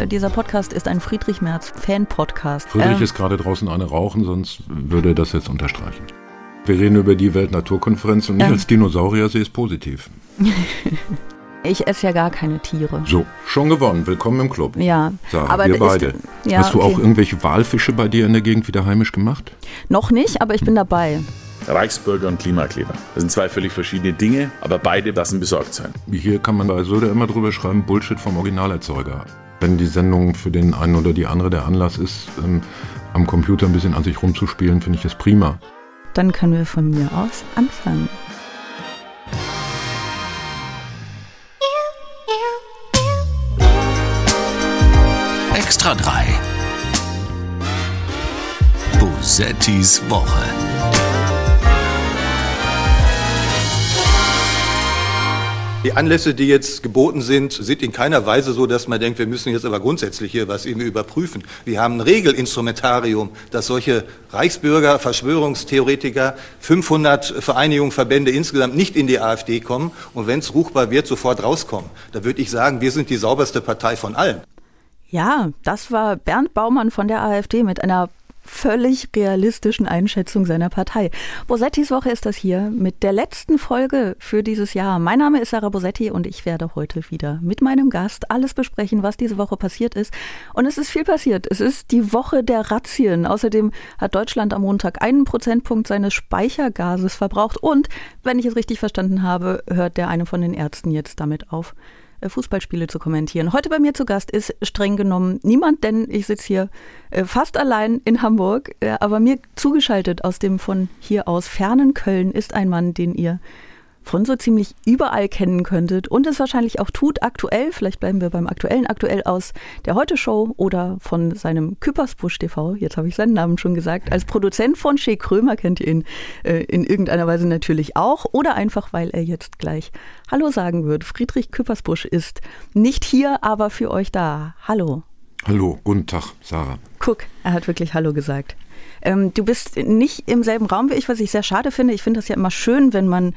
äh, dieser Podcast ist ein Friedrich Merz Fan-Podcast. Friedrich ähm, ist gerade draußen eine rauchen, sonst würde er das jetzt unterstreichen. Wir reden über die Weltnaturkonferenz und ich ähm, als Dinosaurier sehe es positiv. Ich esse ja gar keine Tiere. So, schon gewonnen. Willkommen im Club. Ja, Sarah, aber wir beide. Ja, Hast du okay. auch irgendwelche Walfische bei dir in der Gegend wieder heimisch gemacht? Noch nicht, aber ich bin dabei. Reichsbürger und Klimakleber. Das sind zwei völlig verschiedene Dinge, aber beide lassen besorgt sein. Hier kann man bei Söder immer drüber schreiben, Bullshit vom Originalerzeuger. Wenn die Sendung für den einen oder die andere der Anlass ist, ähm, am Computer ein bisschen an sich rumzuspielen, finde ich das prima. Dann können wir von mir aus anfangen. Extra 3. Bosettis Woche. Die Anlässe, die jetzt geboten sind, sind in keiner Weise so, dass man denkt, wir müssen jetzt aber grundsätzlich hier was irgendwie überprüfen. Wir haben ein Regelinstrumentarium, dass solche Reichsbürger, Verschwörungstheoretiker, 500 Vereinigungen, Verbände insgesamt nicht in die AfD kommen und wenn es ruchbar wird, sofort rauskommen. Da würde ich sagen, wir sind die sauberste Partei von allen. Ja, das war Bernd Baumann von der AfD mit einer völlig realistischen Einschätzung seiner Partei. Bosettis Woche ist das hier mit der letzten Folge für dieses Jahr. Mein Name ist Sarah Bosetti und ich werde heute wieder mit meinem Gast alles besprechen, was diese Woche passiert ist. Und es ist viel passiert. Es ist die Woche der Razzien. Außerdem hat Deutschland am Montag einen Prozentpunkt seines Speichergases verbraucht. Und, wenn ich es richtig verstanden habe, hört der eine von den Ärzten jetzt damit auf, Fußballspiele zu kommentieren. Heute bei mir zu Gast ist streng genommen niemand, denn ich sitze hier äh, fast allein in Hamburg, äh, aber mir zugeschaltet aus dem von hier aus fernen Köln ist ein Mann, den ihr von so ziemlich überall kennen könntet und es wahrscheinlich auch tut, aktuell, vielleicht bleiben wir beim aktuellen, aktuell aus der Heute-Show oder von seinem Küppersbusch TV, jetzt habe ich seinen Namen schon gesagt, als Produzent von Shea Krömer kennt ihr ihn äh, in irgendeiner Weise natürlich auch oder einfach, weil er jetzt gleich Hallo sagen wird. Friedrich Küppersbusch ist nicht hier, aber für euch da. Hallo. Hallo, guten Tag, Sarah. Guck, er hat wirklich Hallo gesagt. Ähm, du bist nicht im selben Raum wie ich, was ich sehr schade finde. Ich finde das ja immer schön, wenn man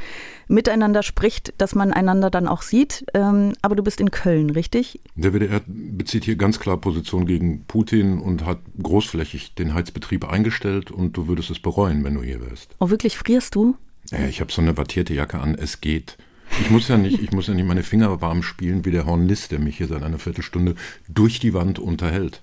miteinander spricht, dass man einander dann auch sieht. Ähm, aber du bist in Köln, richtig? Der WDR bezieht hier ganz klar Position gegen Putin und hat großflächig den Heizbetrieb eingestellt und du würdest es bereuen, wenn du hier wärst. Oh, wirklich frierst du? Ja, ich habe so eine wattierte Jacke an. Es geht. Ich muss ja nicht, ich muss ja nicht meine Finger warm spielen wie der Hornist, der mich hier seit einer Viertelstunde durch die Wand unterhält.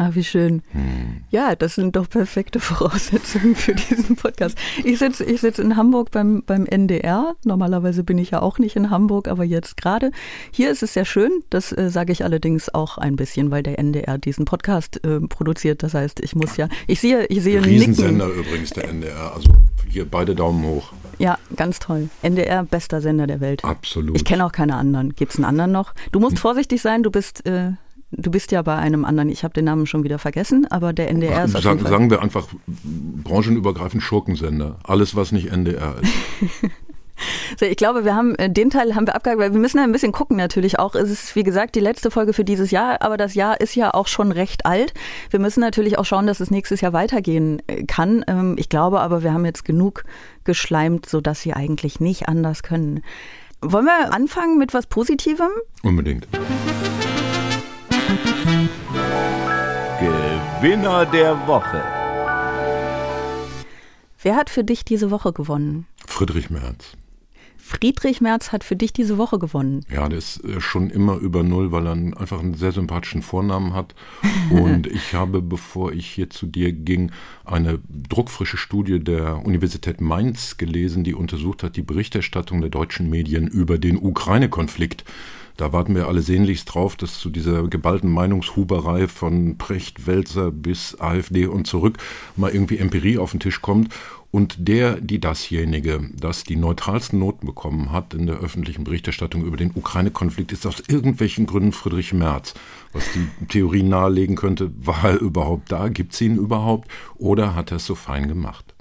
Ah, wie schön. Hm. Ja, das sind doch perfekte Voraussetzungen für diesen Podcast. Ich sitze ich sitz in Hamburg beim, beim NDR. Normalerweise bin ich ja auch nicht in Hamburg, aber jetzt gerade. Hier ist es sehr schön. Das äh, sage ich allerdings auch ein bisschen, weil der NDR diesen Podcast äh, produziert. Das heißt, ich muss ja, ich sehe, ich sehe Riesensender Nicken. übrigens, der NDR. Also hier beide Daumen hoch. Ja, ganz toll. NDR, bester Sender der Welt. Absolut. Ich kenne auch keine anderen. Gibt es einen anderen noch? Du musst hm. vorsichtig sein, du bist äh, Du bist ja bei einem anderen, ich habe den Namen schon wieder vergessen, aber der NDR ist auf sagen, sagen wir einfach branchenübergreifend Schurkensender. Alles, was nicht NDR ist. So, ich glaube, wir haben äh, den Teil haben wir abgehakt, weil wir müssen ja ein bisschen gucken natürlich auch. Es ist, wie gesagt, die letzte Folge für dieses Jahr, aber das Jahr ist ja auch schon recht alt. Wir müssen natürlich auch schauen, dass es nächstes Jahr weitergehen äh, kann. Ähm, ich glaube aber, wir haben jetzt genug geschleimt, sodass sie eigentlich nicht anders können. Wollen wir anfangen mit was Positivem? Unbedingt. Gewinner der Woche. Wer hat für dich diese Woche gewonnen? Friedrich Merz. Friedrich Merz hat für dich diese Woche gewonnen. Ja, der ist äh, schon immer über Null, weil er einfach einen sehr sympathischen Vornamen hat. Und ich habe, bevor ich hier zu dir ging, eine druckfrische Studie der Universität Mainz gelesen, die untersucht hat die Berichterstattung der deutschen Medien über den Ukraine-Konflikt. Da warten wir alle sehnlichst drauf, dass zu dieser geballten Meinungshuberei von Precht, Welzer bis AfD und zurück mal irgendwie Empirie auf den Tisch kommt. Und der, die dasjenige, das die neutralsten Noten bekommen hat in der öffentlichen Berichterstattung über den Ukraine-Konflikt, ist aus irgendwelchen Gründen Friedrich Merz. Was die Theorie nahelegen könnte, war er überhaupt da? Gibt es ihn überhaupt? Oder hat er es so fein gemacht?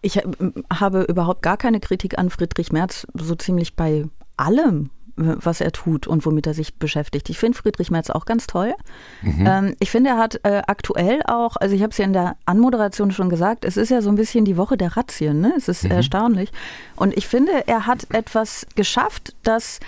Ich habe überhaupt gar keine Kritik an Friedrich Merz, so ziemlich bei allem, was er tut und womit er sich beschäftigt. Ich finde Friedrich Merz auch ganz toll. Mhm. Ähm, ich finde, er hat äh, aktuell auch, also ich habe es ja in der Anmoderation schon gesagt, es ist ja so ein bisschen die Woche der Razzien, ne? Es ist mhm. erstaunlich. Und ich finde, er hat etwas geschafft, das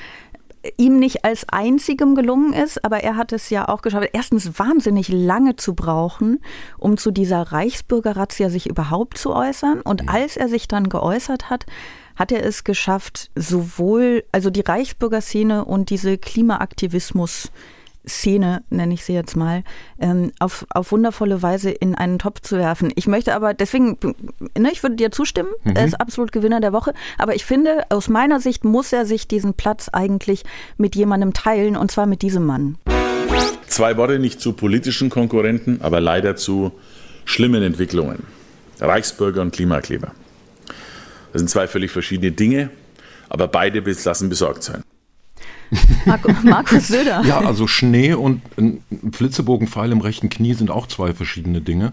ihm nicht als einzigem gelungen ist, aber er hat es ja auch geschafft, erstens wahnsinnig lange zu brauchen, um zu dieser Reichsbürgerrazzia sich überhaupt zu äußern. Und als er sich dann geäußert hat, hat er es geschafft, sowohl, also die Reichsbürgerszene und diese Klimaaktivismus Szene, nenne ich sie jetzt mal, ähm, auf, auf wundervolle Weise in einen Topf zu werfen. Ich möchte aber, deswegen, ne, ich würde dir zustimmen, mhm. er ist absolut Gewinner der Woche, aber ich finde, aus meiner Sicht muss er sich diesen Platz eigentlich mit jemandem teilen und zwar mit diesem Mann. Zwei Worte nicht zu politischen Konkurrenten, aber leider zu schlimmen Entwicklungen. Reichsbürger und Klimakleber. Das sind zwei völlig verschiedene Dinge, aber beide lassen besorgt sein. Markus Söder. ja, also Schnee und ein Flitzebogenpfeil im rechten Knie sind auch zwei verschiedene Dinge.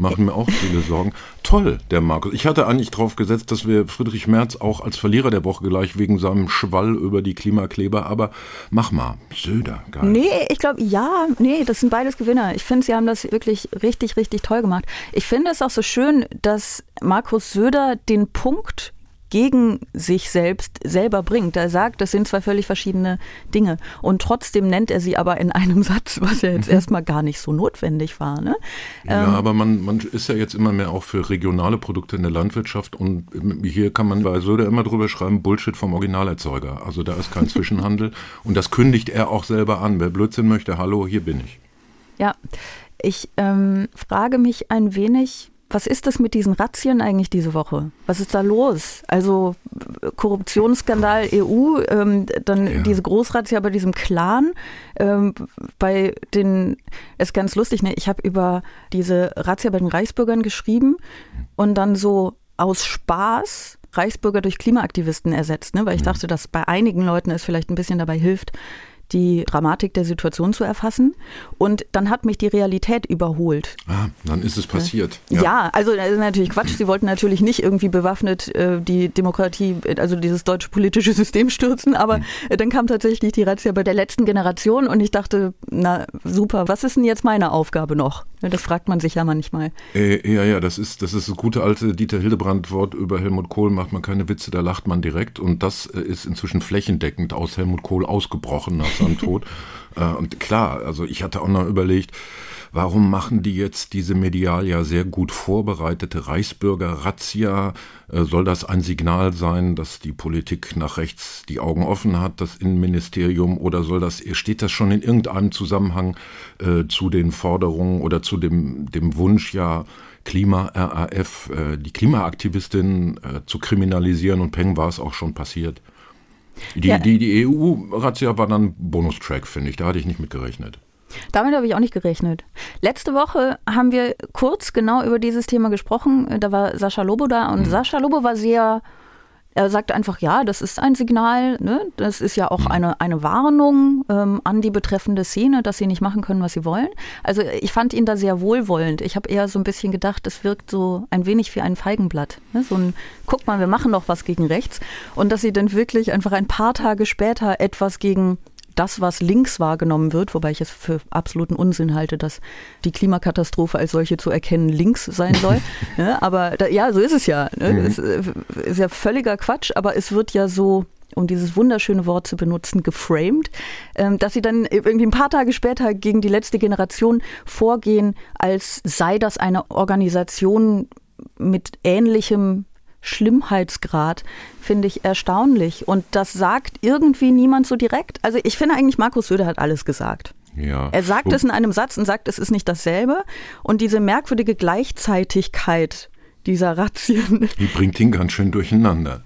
Machen mir auch viele Sorgen. Toll, der Markus. Ich hatte eigentlich darauf gesetzt, dass wir Friedrich Merz auch als Verlierer der Woche gleich wegen seinem Schwall über die Klimakleber, aber mach mal, Söder, geil. Nee, ich glaube, ja, nee, das sind beides Gewinner. Ich finde, sie haben das wirklich richtig, richtig toll gemacht. Ich finde es auch so schön, dass Markus Söder den Punkt gegen sich selbst selber bringt. Er sagt, das sind zwei völlig verschiedene Dinge. Und trotzdem nennt er sie aber in einem Satz, was ja jetzt mhm. erstmal gar nicht so notwendig war. Ne? Ja, ähm, aber man, man ist ja jetzt immer mehr auch für regionale Produkte in der Landwirtschaft und hier kann man bei Söder immer drüber schreiben, Bullshit vom Originalerzeuger. Also da ist kein Zwischenhandel und das kündigt er auch selber an. Wer Blödsinn möchte, hallo, hier bin ich. Ja, ich ähm, frage mich ein wenig, was ist das mit diesen Razzien eigentlich diese Woche? Was ist da los? Also Korruptionsskandal EU, ähm, dann ja. diese Großrazzia bei diesem Clan, ähm, bei den, ist ganz lustig, ne? ich habe über diese Razzia bei den Reichsbürgern geschrieben und dann so aus Spaß Reichsbürger durch Klimaaktivisten ersetzt, ne? weil ich mhm. dachte, dass bei einigen Leuten es vielleicht ein bisschen dabei hilft, die Dramatik der Situation zu erfassen. Und dann hat mich die Realität überholt. Ah, dann ist es passiert. Ja, ja also das ist natürlich Quatsch. Sie wollten natürlich nicht irgendwie bewaffnet äh, die Demokratie, also dieses deutsche politische System stürzen, aber mhm. dann kam tatsächlich die Razzia bei der letzten Generation und ich dachte, na super, was ist denn jetzt meine Aufgabe noch? Das fragt man sich ja manchmal. Äh, ja, ja, das ist, das ist das gute alte Dieter Hildebrand-Wort über Helmut Kohl, macht man keine Witze, da lacht man direkt. Und das äh, ist inzwischen flächendeckend aus Helmut Kohl ausgebrochen nach seinem Tod. Äh, und klar, also ich hatte auch noch überlegt, warum machen die jetzt diese medial ja sehr gut vorbereitete Reichsbürger-Razzia? Äh, soll das ein Signal sein, dass die Politik nach rechts die Augen offen hat, das Innenministerium, oder soll das, steht das schon in irgendeinem Zusammenhang äh, zu den Forderungen oder zu dem, dem Wunsch, ja, Klima-RAF, äh, die Klimaaktivistinnen äh, zu kriminalisieren und Peng war es auch schon passiert. Die, ja. die, die EU-Razzia war dann Bonustrack, finde ich. Da hatte ich nicht mit gerechnet. Damit habe ich auch nicht gerechnet. Letzte Woche haben wir kurz genau über dieses Thema gesprochen. Da war Sascha Lobo da und mhm. Sascha Lobo war sehr er sagte einfach, ja, das ist ein Signal, ne? das ist ja auch mhm. eine, eine Warnung ähm, an die betreffende Szene, dass sie nicht machen können, was sie wollen. Also ich fand ihn da sehr wohlwollend. Ich habe eher so ein bisschen gedacht, es wirkt so ein wenig wie ein Feigenblatt. Ne? So ein, guck mal, wir machen doch was gegen rechts. Und dass sie dann wirklich einfach ein paar Tage später etwas gegen das, was links wahrgenommen wird, wobei ich es für absoluten Unsinn halte, dass die Klimakatastrophe als solche zu erkennen links sein soll. ja, aber da, ja, so ist es ja. Ne? Mhm. Es äh, ist ja völliger Quatsch, aber es wird ja so um dieses wunderschöne Wort zu benutzen, geframed, ähm, dass sie dann irgendwie ein paar Tage später gegen die letzte Generation vorgehen, als sei das eine Organisation mit ähnlichem Schlimmheitsgrad finde ich erstaunlich. Und das sagt irgendwie niemand so direkt. Also ich finde eigentlich, Markus Söder hat alles gesagt. Ja. Er sagt es in einem Satz und sagt, es ist nicht dasselbe. Und diese merkwürdige Gleichzeitigkeit dieser Razzien. Die bringt ihn ganz schön durcheinander.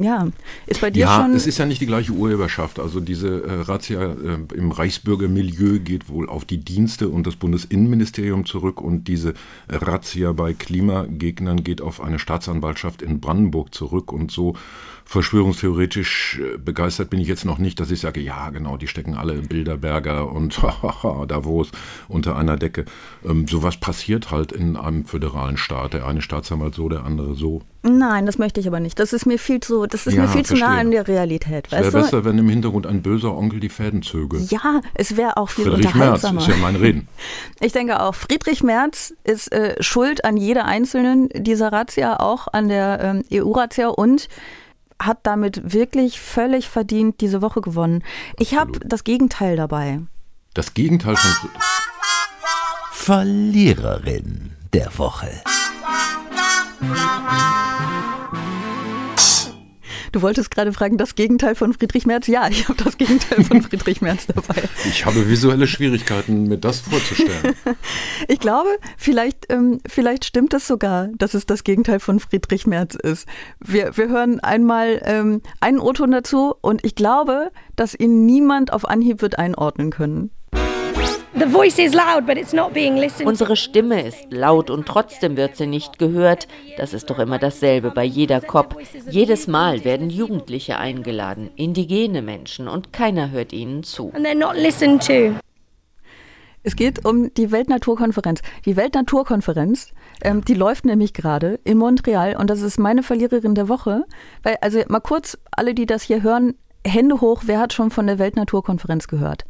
Ja, ist bei dir ja, schon. Ja, es ist ja nicht die gleiche Urheberschaft. Also diese äh, Razzia äh, im Reichsbürgermilieu geht wohl auf die Dienste und das Bundesinnenministerium zurück und diese Razzia bei Klimagegnern geht auf eine Staatsanwaltschaft in Brandenburg zurück und so verschwörungstheoretisch äh, begeistert bin ich jetzt noch nicht, dass ich sage, ja genau, die stecken alle in Bilderberger und Davos unter einer Decke. Ähm, sowas passiert halt in einem föderalen Staat. Der eine Staatsanwalt so, der andere so. Nein, das möchte ich aber nicht. Das ist mir viel zu, das ist ja, mir viel verstehe. zu nah an der Realität. Es wäre besser, wenn im Hintergrund ein böser Onkel die Fäden zöge. Ja, es wäre auch viel Friedrich unterhaltsamer. Merz ist ja mein Reden. Ich denke auch, Friedrich Merz ist äh, schuld an jeder einzelnen dieser Razzia, auch an der ähm, EU-Razzia und hat damit wirklich völlig verdient diese Woche gewonnen. Ich habe das Gegenteil dabei. Das Gegenteil von. Verliererin der Woche. Du wolltest gerade fragen, das Gegenteil von Friedrich Merz? Ja, ich habe das Gegenteil von Friedrich Merz dabei. Ich habe visuelle Schwierigkeiten, mir das vorzustellen. Ich glaube, vielleicht, ähm, vielleicht stimmt es sogar, dass es das Gegenteil von Friedrich Merz ist. Wir, wir hören einmal ähm, einen O-Ton dazu und ich glaube, dass ihn niemand auf Anhieb wird einordnen können. Unsere Stimme ist laut und trotzdem wird sie nicht gehört. Das ist doch immer dasselbe bei jeder COP. Jedes Mal werden Jugendliche eingeladen, indigene Menschen und keiner hört ihnen zu. Es geht um die Weltnaturkonferenz. Die Weltnaturkonferenz, ähm, die läuft nämlich gerade in Montreal und das ist meine Verliererin der Woche. Weil, also mal kurz, alle, die das hier hören, Hände hoch, wer hat schon von der Weltnaturkonferenz gehört?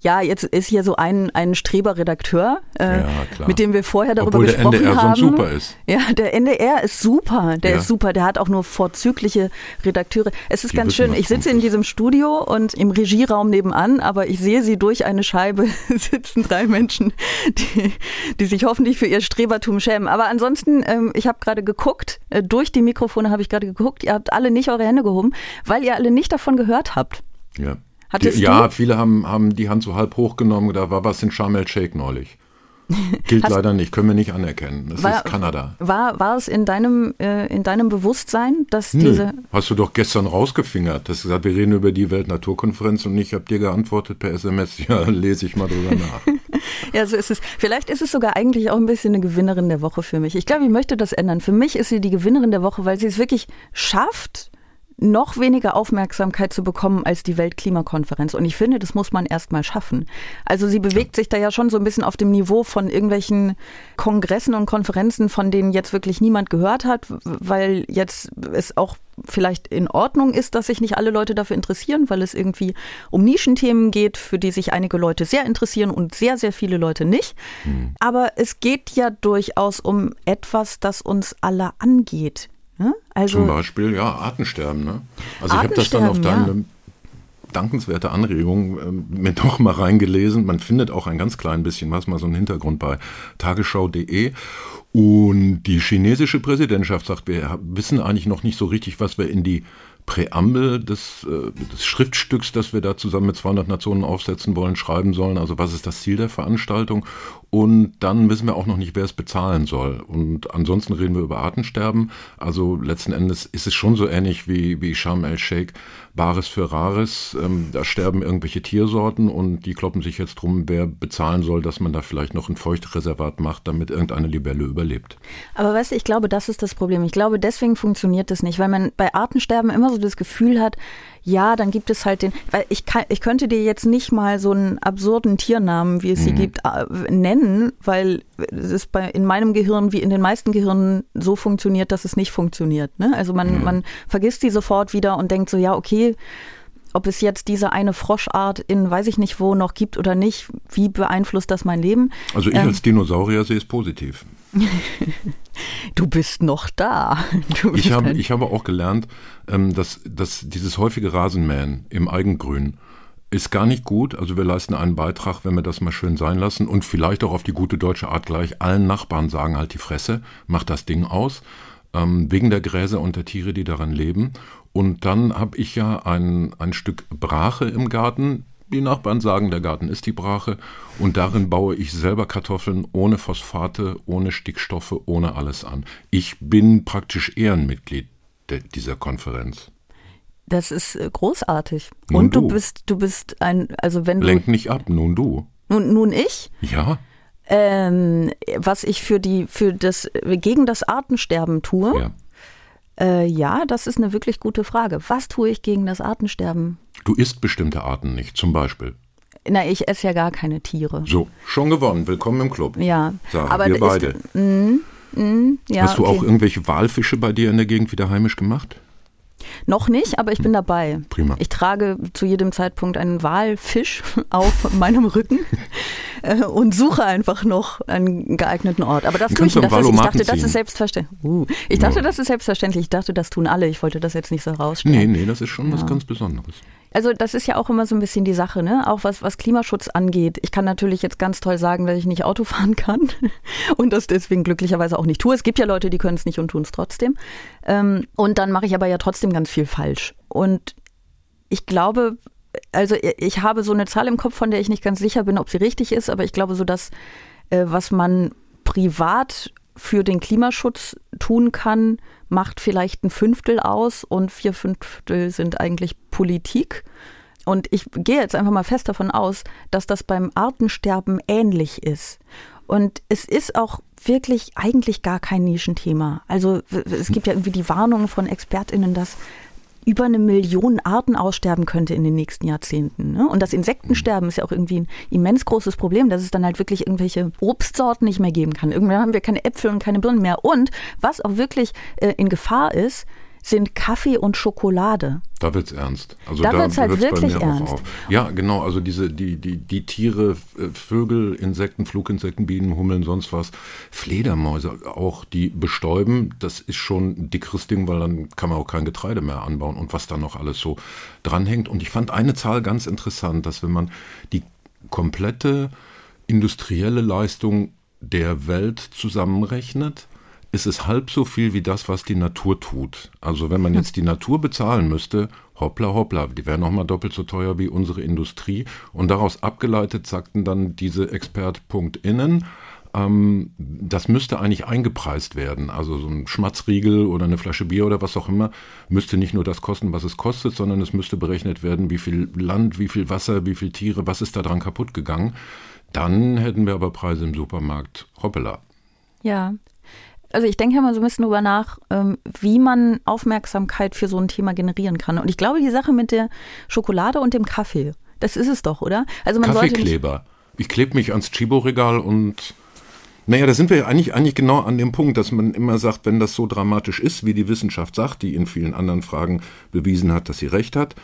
Ja, jetzt ist hier so ein, ein Streberredakteur, äh, Ja, mit dem wir vorher darüber Obwohl der gesprochen NDR haben. sonst super ist. Ja, der NDR ist super. Der Ja. ist super. Der hat auch nur vorzügliche Redakteure. Es ist Die ganz schön. Ich sitze in diesem Studio und im Regieraum nebenan, aber ich sehe sie durch eine Scheibe sitzen drei Menschen, die, die sich hoffentlich für ihr Strebertum schämen. Aber ansonsten, ähm, ich habe gerade geguckt, äh, durch die Mikrofone habe ich gerade geguckt. Ihr habt alle nicht eure Hände gehoben, weil ihr alle nicht davon gehört habt. Ja. Hattest die, ja, du? viele haben, haben die Hand so halb hochgenommen, da war was in Sharm el-Sheikh neulich. Gilt Hast- leider nicht, können wir nicht anerkennen. Das War- ist Kanada. War, war es in deinem, äh, in deinem Bewusstsein, dass Nö, diese. hast du doch gestern rausgefingert. Du hast gesagt, wir reden über die Weltnaturkonferenz und ich habe dir geantwortet per SMS, ja, lese ich mal drüber nach. Ja, so ist es. Vielleicht ist es sogar eigentlich auch ein bisschen eine Gewinnerin der Woche für mich. Ich glaube, ich möchte das ändern. Für mich ist sie die Gewinnerin der Woche, weil sie es wirklich schafft, noch weniger Aufmerksamkeit zu bekommen als die Weltklimakonferenz. Und ich finde, das muss man erst mal schaffen. Also sie bewegt sich da ja schon so ein bisschen auf dem Niveau von irgendwelchen Kongressen und Konferenzen, von denen jetzt wirklich niemand gehört hat, weil jetzt es auch vielleicht in Ordnung ist, dass sich nicht alle Leute dafür interessieren, weil es irgendwie um Nischenthemen geht, für die sich einige Leute sehr interessieren und sehr, sehr viele Leute nicht. Aber es geht ja durchaus um etwas, das uns alle angeht. Ne? Also Zum Beispiel, ja, Artensterben. Ne? Also ich habe das dann auf deine dankenswerte Anregung ähm, mir doch mal reingelesen. Man findet auch ein ganz klein bisschen was, mal so einen Hintergrund bei tagesschau.de. Und die chinesische Präsidentschaft sagt, wir wissen eigentlich noch nicht so richtig, was wir in die Präambel des, äh, des Schriftstücks, das wir da zusammen mit 200 Nationen aufsetzen wollen, schreiben sollen. Also was ist das Ziel der Veranstaltung? Und dann wissen wir auch noch nicht, wer es bezahlen soll. Und ansonsten reden wir über Artensterben. Also letzten Endes ist es schon so ähnlich wie, wie Sharm el-Sheikh, Bares für Rares. Ähm, da sterben irgendwelche Tiersorten und die kloppen sich jetzt drum, wer bezahlen soll, dass man da vielleicht noch ein Feuchtreservat macht, damit irgendeine Libelle überlebt. Aber weißt du, ich glaube, das ist das Problem. Ich glaube, deswegen funktioniert das nicht, weil man bei Artensterben immer so das Gefühl hat, ja, dann gibt es halt den, weil ich kann, ich könnte dir jetzt nicht mal so einen absurden Tiernamen, wie es sie gibt, äh, nennen, weil es bei, in meinem Gehirn wie in den meisten Gehirnen so funktioniert, dass es nicht funktioniert. Ne? Also man, man vergisst die sofort wieder und denkt so, ja, okay, ob es jetzt diese eine Froschart in weiß ich nicht wo noch gibt oder nicht, wie beeinflusst das mein Leben? Also ich Ähm, als Dinosaurier sehe es positiv. Du bist noch da. Bist Ich habe, ich habe auch gelernt, ähm, dass, dass dieses häufige Rasenmähen im Eigengrün ist gar nicht gut. Also wir leisten einen Beitrag, wenn wir das mal schön sein lassen und vielleicht auch auf die gute deutsche Art gleich allen Nachbarn sagen, halt die Fresse, macht das Ding aus, ähm, wegen der Gräser und der Tiere, die daran leben. Und dann habe ich ja ein, ein Stück Brache im Garten. Die Nachbarn sagen, der Garten ist die Brache und darin baue ich selber Kartoffeln ohne Phosphate, ohne Stickstoffe, ohne alles an. Ich bin praktisch Ehrenmitglied dieser Konferenz. Das ist äh, großartig. Nun Und du du. bist, du bist ein, also wenn du, Lenk nicht ab, nun du. nun, nun ich, Ja, ähm, was ich für die, für das, gegen das Artensterben tue, ja. äh, ja, das ist eine wirklich gute Frage. Was tue ich gegen das Artensterben? Du isst bestimmte Arten nicht, zum Beispiel. Na, ich esse ja gar keine Tiere. So, schon gewonnen. Willkommen im Club. Ja, Sarah, aber wir ist- beide. Ja, Hast du okay. auch irgendwelche Walfische bei dir in der Gegend wieder heimisch gemacht? Noch nicht, aber ich bin dabei. Prima. Ich trage zu jedem Zeitpunkt einen Walfisch auf meinem Rücken äh, und suche einfach noch einen geeigneten Ort. Aber das tue ich, das ist, ich dachte, das ist selbstverständlich. Uh, ich dachte, Ja. das ist selbstverständlich. Ich dachte, das tun alle. Ich wollte das jetzt nicht so herausstellen. Nee, nee, das ist schon was ganz Besonderes. Also das ist ja auch immer so ein bisschen die Sache, ne? Auch was, was Klimaschutz angeht. Ich kann natürlich jetzt ganz toll sagen, dass ich nicht Auto fahren kann und das deswegen glücklicherweise auch nicht tue. Es gibt ja Leute, die können es nicht und tun es trotzdem. Ähm, und dann mache ich aber ja trotzdem ganz viel falsch. Und ich glaube, also ich habe so eine Zahl im Kopf, von der ich nicht ganz sicher bin, ob sie richtig ist, aber ich glaube so, dass äh, was man privat für den Klimaschutz tun kann, macht vielleicht ein Fünftel aus und vier Fünftel sind eigentlich Politik. Und ich gehe jetzt einfach mal fest davon aus, dass das beim Artensterben ähnlich ist. Und es ist auch wirklich eigentlich gar kein Nischenthema. Also es gibt ja irgendwie die Warnungen von ExpertInnen, dass über eine Million Arten aussterben könnte in den nächsten Jahrzehnten. Ne? Und das Insektensterben ist ja auch irgendwie ein immens großes Problem, dass es dann halt wirklich irgendwelche Obstsorten nicht mehr geben kann. Irgendwann haben wir keine Äpfel und keine Birnen mehr. Und was auch wirklich äh, in Gefahr ist, sind Kaffee und Schokolade. Da wird's ernst. Also Da wird's halt wirklich ernst. auf. Ja, genau. Also diese die die die Tiere, äh, Vögel, Insekten, Fluginsekten, Bienen, Hummeln, sonst was, Fledermäuse auch, die bestäuben. Das ist schon ein dickeres Ding, weil dann kann man auch kein Getreide mehr anbauen und was da noch alles so dranhängt. Und ich fand eine Zahl ganz interessant, dass wenn man die komplette industrielle Leistung der Welt zusammenrechnet, ist es halb so viel wie das, was die Natur tut. Also wenn man jetzt die Natur bezahlen müsste, hoppla hoppla, die wäre nochmal doppelt so teuer wie unsere Industrie. Und daraus abgeleitet sagten dann diese ExpertpunktInnen, ähm, das müsste eigentlich eingepreist werden. Also so ein Schmatzriegel oder eine Flasche Bier oder was auch immer müsste nicht nur das kosten, was es kostet, sondern es müsste berechnet werden, wie viel Land, wie viel Wasser, wie viel Tiere, was ist da dran kaputt gegangen. Dann hätten wir aber Preise im Supermarkt. Hoppala. Ja. Also ich denke mal so ein bisschen drüber nach, ähm, wie man Aufmerksamkeit für so ein Thema generieren kann. Und ich glaube, die Sache mit der Schokolade und dem Kaffee, das ist es doch, oder? Also man Kaffeekleber. Ich klebe mich ans Chibo-Regal und naja, da sind wir ja eigentlich, eigentlich genau an dem Punkt, dass man immer sagt, wenn das so dramatisch ist, wie die Wissenschaft sagt, die in vielen anderen Fragen bewiesen hat, dass sie recht hat,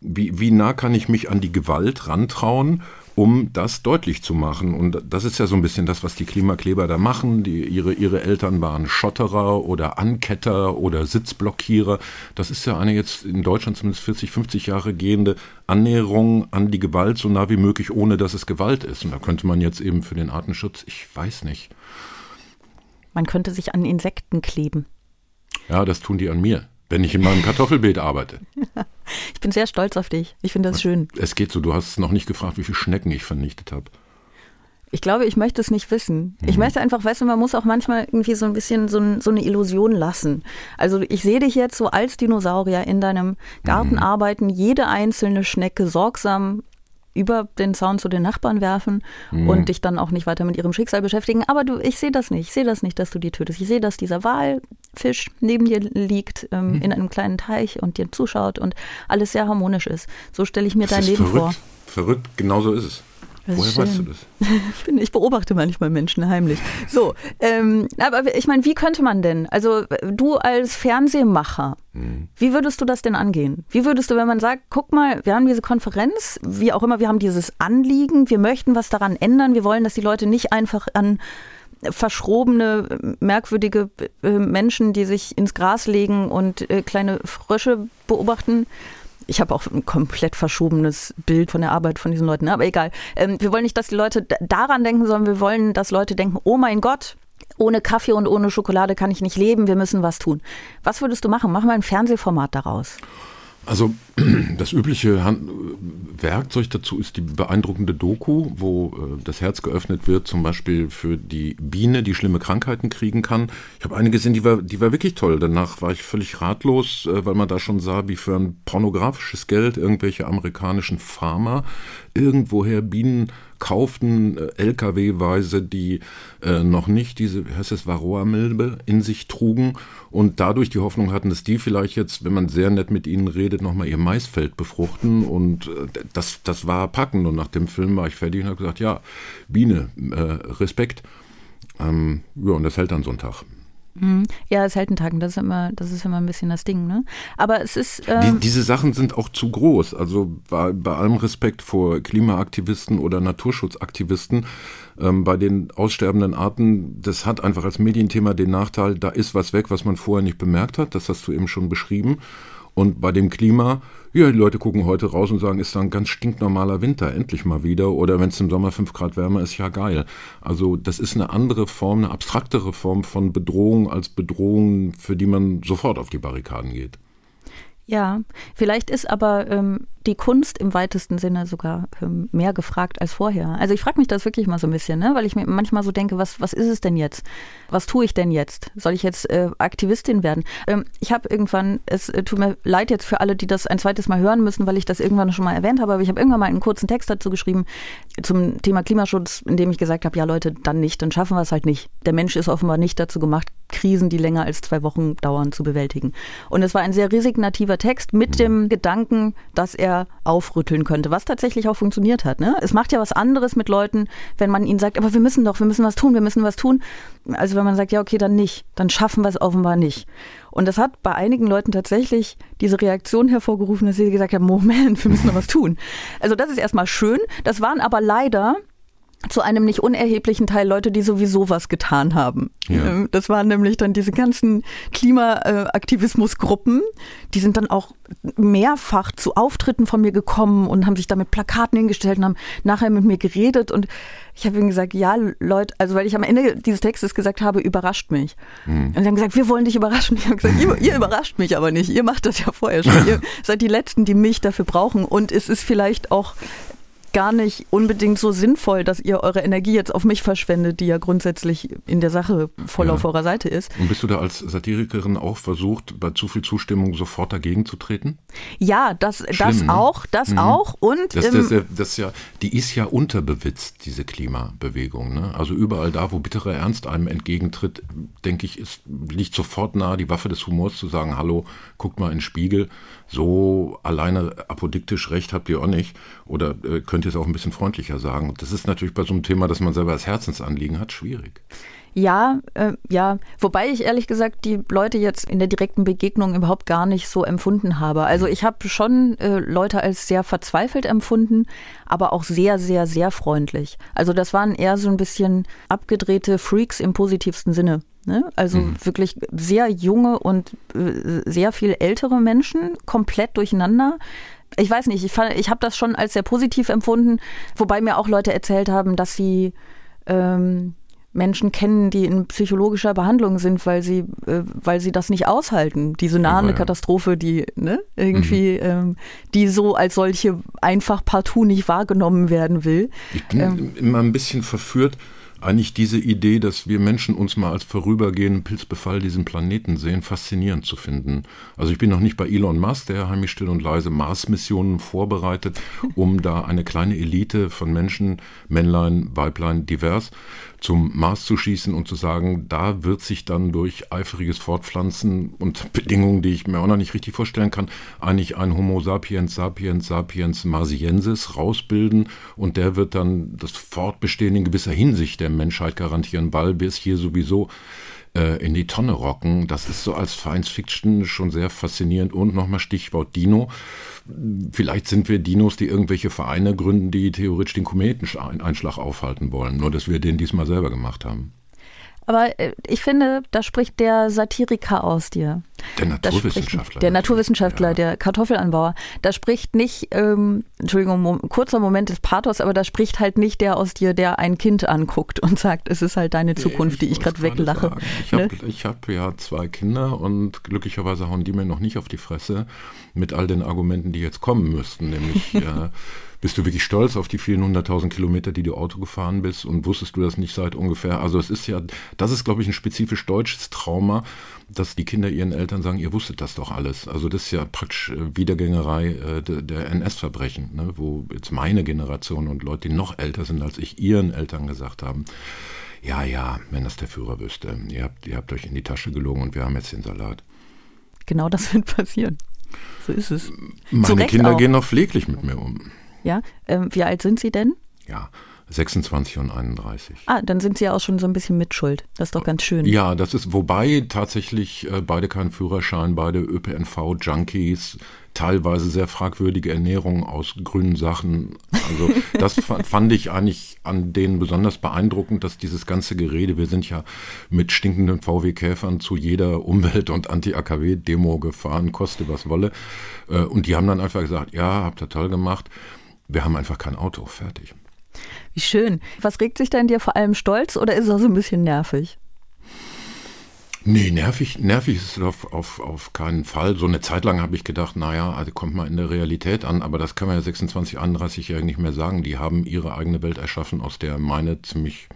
wie, wie nah kann ich mich an die Gewalt rantrauen, um das deutlich zu machen? Und das ist ja so ein bisschen das, was die Klimakleber da machen. Die, ihre, ihre Eltern waren Schotterer oder Anketter oder Sitzblockierer. Das ist ja eine jetzt in Deutschland zumindest 40, 50 Jahre gehende Annäherung an die Gewalt so nah wie möglich, ohne dass es Gewalt ist. Und da könnte man jetzt eben für den Artenschutz, ich weiß nicht. man könnte sich an Insekten kleben. Ja, das tun die an mir, wenn ich in meinem Kartoffelbeet arbeite. Ich bin sehr stolz auf dich. Ich finde das schön. Es geht so, du hast noch nicht gefragt, wie viele Schnecken ich vernichtet habe. Ich glaube, ich möchte es nicht wissen. Ich möchte einfach, weißt du, man muss auch manchmal irgendwie so ein bisschen so, ein, so eine Illusion lassen. Also ich sehe dich jetzt so als Dinosaurier in deinem Garten arbeiten, jede einzelne Schnecke sorgsam über den Zaun zu den Nachbarn werfen und dich dann auch nicht weiter mit ihrem Schicksal beschäftigen. Aber du, ich sehe das nicht. Ich sehe das nicht, dass du die tötest. Ich sehe, dass dieser Walfisch neben dir liegt ähm, in einem kleinen Teich und dir zuschaut und alles sehr harmonisch ist. So stelle ich mir Das dein Leben verrückt. vor. Verrückt, genau so ist es. Das Woher weißt du das? Ich, beobachte manchmal Menschen heimlich. So, ähm, aber ich meine, wie könnte man denn, also du als Fernsehmacher, wie würdest du das denn angehen? Wie würdest du, wenn man sagt, guck mal, wir haben diese Konferenz, wie auch immer, wir haben dieses Anliegen, wir möchten was daran ändern, wir wollen, dass die Leute nicht einfach an verschrobene, merkwürdige äh, Menschen, die sich ins Gras legen und äh, kleine Frösche beobachten. Ich habe auch ein komplett verschobenes Bild von der Arbeit von diesen Leuten, ne? aber egal. Ähm, wir wollen nicht, dass die Leute daran denken, sondern wir wollen, dass Leute denken, oh mein Gott, ohne Kaffee und ohne Schokolade kann ich nicht leben, wir müssen was tun. Was würdest du machen? Mach mal ein Fernsehformat daraus. Also das übliche Hand Werkzeug dazu ist die beeindruckende Doku, wo äh, das Herz geöffnet wird, zum Beispiel für die Biene, die schlimme Krankheiten kriegen kann. Ich habe eine gesehen, die war, die war wirklich toll. Danach war ich völlig ratlos, äh, weil man da schon sah, wie für ein pornografisches Geld irgendwelche amerikanischen Farmer irgendwoher Bienen kauften, äh, LKW-weise, die äh, noch nicht diese, heißt es, Varroa-Milbe in sich trugen und dadurch die Hoffnung hatten, dass die vielleicht jetzt, wenn man sehr nett mit ihnen redet, nochmal ihr Maisfeld befruchten und äh, das, das war packend und nach dem Film war ich fertig und habe gesagt, ja, Biene, äh, Respekt. Ähm, ja, und das hält dann so einen Tag. Mhm. Ja, einen Tag. Das ist immer, das ist immer ein bisschen das Ding, ne? Aber es ist. Ähm Die, diese Sachen sind auch zu groß. Also bei, bei allem Respekt vor Klimaaktivisten oder Naturschutzaktivisten, ähm, bei den aussterbenden Arten, das hat einfach als Medienthema den Nachteil, da ist was weg, was man vorher nicht bemerkt hat. Das hast du eben schon beschrieben. Und bei dem Klima, ja, die Leute gucken heute raus und sagen, ist da ein ganz stinknormaler Winter, endlich mal wieder. Oder wenn es im Sommer fünf Grad wärmer ist, ja geil. Also das ist eine andere Form, eine abstraktere Form von Bedrohung als Bedrohung, für die man sofort auf die Barrikaden geht. Ja, vielleicht ist aber ähm, die Kunst im weitesten Sinne sogar ähm, mehr gefragt als vorher. Also ich frage mich das wirklich mal so ein bisschen, ne? weil ich mir manchmal so denke, was, was ist es denn jetzt? Was tue ich denn jetzt? Soll ich jetzt äh, Aktivistin werden? Ähm, ich habe irgendwann, es äh, tut mir leid jetzt für alle, die das ein zweites Mal hören müssen, weil ich das irgendwann schon mal erwähnt habe, aber ich habe irgendwann mal einen kurzen Text dazu geschrieben zum Thema Klimaschutz, in dem ich gesagt habe, ja Leute, dann nicht, dann schaffen wir es halt nicht. Der Mensch ist offenbar nicht dazu gemacht, Krisen, die länger als zwei Wochen dauern, zu bewältigen. Und es war ein sehr resignativer Text mit mhm. dem Gedanken, dass er aufrütteln könnte, was tatsächlich auch funktioniert hat. Ne? Es macht ja was anderes mit Leuten, wenn man ihnen sagt, aber wir müssen doch, wir müssen was tun, wir müssen was tun. Also wenn man sagt, ja, okay, dann nicht, dann schaffen wir es offenbar nicht. Und das hat bei einigen Leuten tatsächlich diese Reaktion hervorgerufen, dass sie gesagt haben, Moment, wir müssen noch was tun. Also das ist erstmal schön. Das waren aber leider zu einem nicht unerheblichen Teil Leute, die sowieso was getan haben. Ja. Ähm, das waren nämlich dann diese ganzen Klimaaktivismusgruppen, die sind dann auch mehrfach zu Auftritten von mir gekommen und haben sich da mit Plakaten hingestellt und haben nachher mit mir geredet und ich habe ihnen gesagt, ja, Leute, also weil ich am Ende dieses Textes gesagt habe, überrascht mich. Mhm. Und sie haben gesagt, wir wollen dich überraschen. Ich habe gesagt, ihr, ihr, überrascht mich aber nicht. Ihr macht das ja vorher schon. ihr seid die Letzten, die mich dafür brauchen. Und es ist vielleicht auch gar nicht unbedingt so sinnvoll, dass ihr eure Energie jetzt auf mich verschwendet, die ja grundsätzlich in der Sache voll ja. auf eurer Seite ist. Und bist du da als Satirikerin auch versucht, bei zu viel Zustimmung sofort dagegen zu treten? Ja, das, Schlimm, das ne? auch, das mhm. auch. Und das, das, das, das, ja, die ist ja unterbewitzt, diese Klimabewegung. Ne? Also überall da, wo bitterer Ernst einem entgegentritt, denke ich, ist, liegt sofort nahe, die Waffe des Humors zu sagen, hallo, guckt mal in den Spiegel. So alleine apodiktisch recht habt ihr auch nicht. Oder äh, könnt ihr es auch ein bisschen freundlicher sagen. Das ist natürlich bei so einem Thema, das man selber als Herzensanliegen hat, schwierig. Ja, äh, ja. Wobei ich ehrlich gesagt die Leute jetzt in der direkten Begegnung überhaupt gar nicht so empfunden habe. Also ich habe schon äh, Leute als sehr verzweifelt empfunden, aber auch sehr, sehr, sehr freundlich. Also das waren eher so ein bisschen abgedrehte Freaks im positivsten Sinne. Ne? Also mhm. wirklich sehr junge und äh, sehr viel ältere Menschen, komplett durcheinander ich weiß nicht, ich, ich habe das schon als sehr positiv empfunden, wobei mir auch Leute erzählt haben, dass sie ähm, Menschen kennen, die in psychologischer Behandlung sind, weil sie, äh, weil sie das nicht aushalten. Diese nahende ja. Katastrophe, die ne, irgendwie, mhm. ähm, die so als solche einfach partout nicht wahrgenommen werden will. Ich bin ähm, immer ein bisschen verführt eigentlich diese Idee, dass wir Menschen uns mal als vorübergehenden Pilzbefall diesen Planeten sehen, faszinierend zu finden. Also ich bin noch nicht bei Elon Musk, der heimlich still und leise Mars-Missionen vorbereitet, um da eine kleine Elite von Menschen, Männlein, Weiblein, divers, zum Mars zu schießen und zu sagen, da wird sich dann durch eifriges Fortpflanzen und Bedingungen, die ich mir auch noch nicht richtig vorstellen kann, eigentlich ein Homo sapiens sapiens sapiens marsiensis rausbilden und der wird dann das Fortbestehen in gewisser Hinsicht der Menschheit garantieren, weil wir es hier sowieso äh, in die Tonne rocken. Das ist so als Science Fiction schon sehr faszinierend. Und nochmal Stichwort Dino. Vielleicht sind wir Dinos, die irgendwelche Vereine gründen, die theoretisch den Kometeneinschlag aufhalten wollen. Nur, dass wir den diesmal selber gemacht haben. Aber äh, ich finde, da spricht der Satiriker aus dir. Der Naturwissenschaftler. Spricht, der Naturwissenschaftler, ja. der Kartoffelanbauer. Da spricht nicht, ähm, Entschuldigung, kurzer Moment des Pathos, aber da spricht halt nicht der aus dir, der ein Kind anguckt und sagt, es ist halt deine Zukunft, ich die ich gerade weglache. Ich habe ne? hab ja zwei Kinder und glücklicherweise hauen die mir noch nicht auf die Fresse mit all den Argumenten, die jetzt kommen müssten, nämlich äh, bist du wirklich stolz auf die vielen hunderttausend Kilometer, die du Auto gefahren bist und wusstest du das nicht seit ungefähr? Also es ist ja, das ist glaube ich ein spezifisch deutsches Trauma, dass die Kinder ihren Eltern sagen, ihr wusstet das doch alles. Also das ist ja praktisch äh, Wiedergängerei äh, der, der NS-Verbrechen, ne? wo jetzt meine Generation und Leute, die noch älter sind als ich, ihren Eltern gesagt haben, ja, ja, wenn das der Führer wüsste, ihr habt, ihr habt euch in die Tasche gelogen und wir haben jetzt den Salat. Genau das wird passieren. So ist es. Meine Kinder auch. gehen noch pfleglich mit mir um. Ja, ähm, wie alt sind Sie denn? Ja, 26 und 31. Ah, dann sind Sie ja auch schon so ein bisschen mitschuld. Das ist doch ganz schön. Ja, das ist, wobei tatsächlich äh, beide keinen Führerschein, beide ÖPNV-Junkies, teilweise sehr fragwürdige Ernährung aus grünen Sachen. Also das fand ich eigentlich an denen besonders beeindruckend, dass dieses ganze Gerede, wir sind ja mit stinkenden VW-Käfern zu jeder Umwelt- und Anti-AKW-Demo gefahren, koste was wolle. Äh, und die haben dann einfach gesagt, ja, habt ihr toll gemacht, wir haben einfach kein Auto, fertig. Wie schön. Was regt sich denn dir vor allem stolz oder ist es auch so ein bisschen nervig? Nee, nervig, nervig ist es auf, auf, auf keinen Fall. So eine Zeit lang habe ich gedacht, naja, also kommt mal in der Realität an, aber das kann man ja 26, 31-Jährigen nicht mehr sagen. Die haben ihre eigene Welt erschaffen, aus der meine ziemlich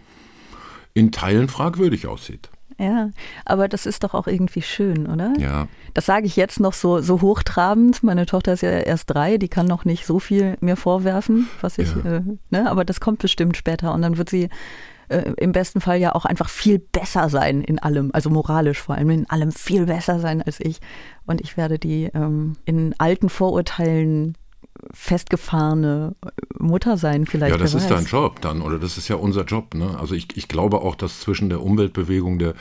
in Teilen fragwürdig aussieht. Ja, aber das ist doch auch irgendwie schön, oder? Ja. Das sage ich jetzt noch so, so hochtrabend. Meine Tochter ist ja erst drei, die kann noch nicht so viel mir vorwerfen, was ich, ja. äh, ne, aber das kommt bestimmt später und dann wird sie äh, im besten Fall ja auch einfach viel besser sein in allem, also moralisch vor allem in allem viel besser sein als ich. Und ich werde die ähm, in alten Vorurteilen festgefahrene Mutter sein vielleicht. Ja, das ist dein Job dann oder das ist ja unser Job. Ne? Also ich, ich glaube auch, dass zwischen der Umweltbewegung der,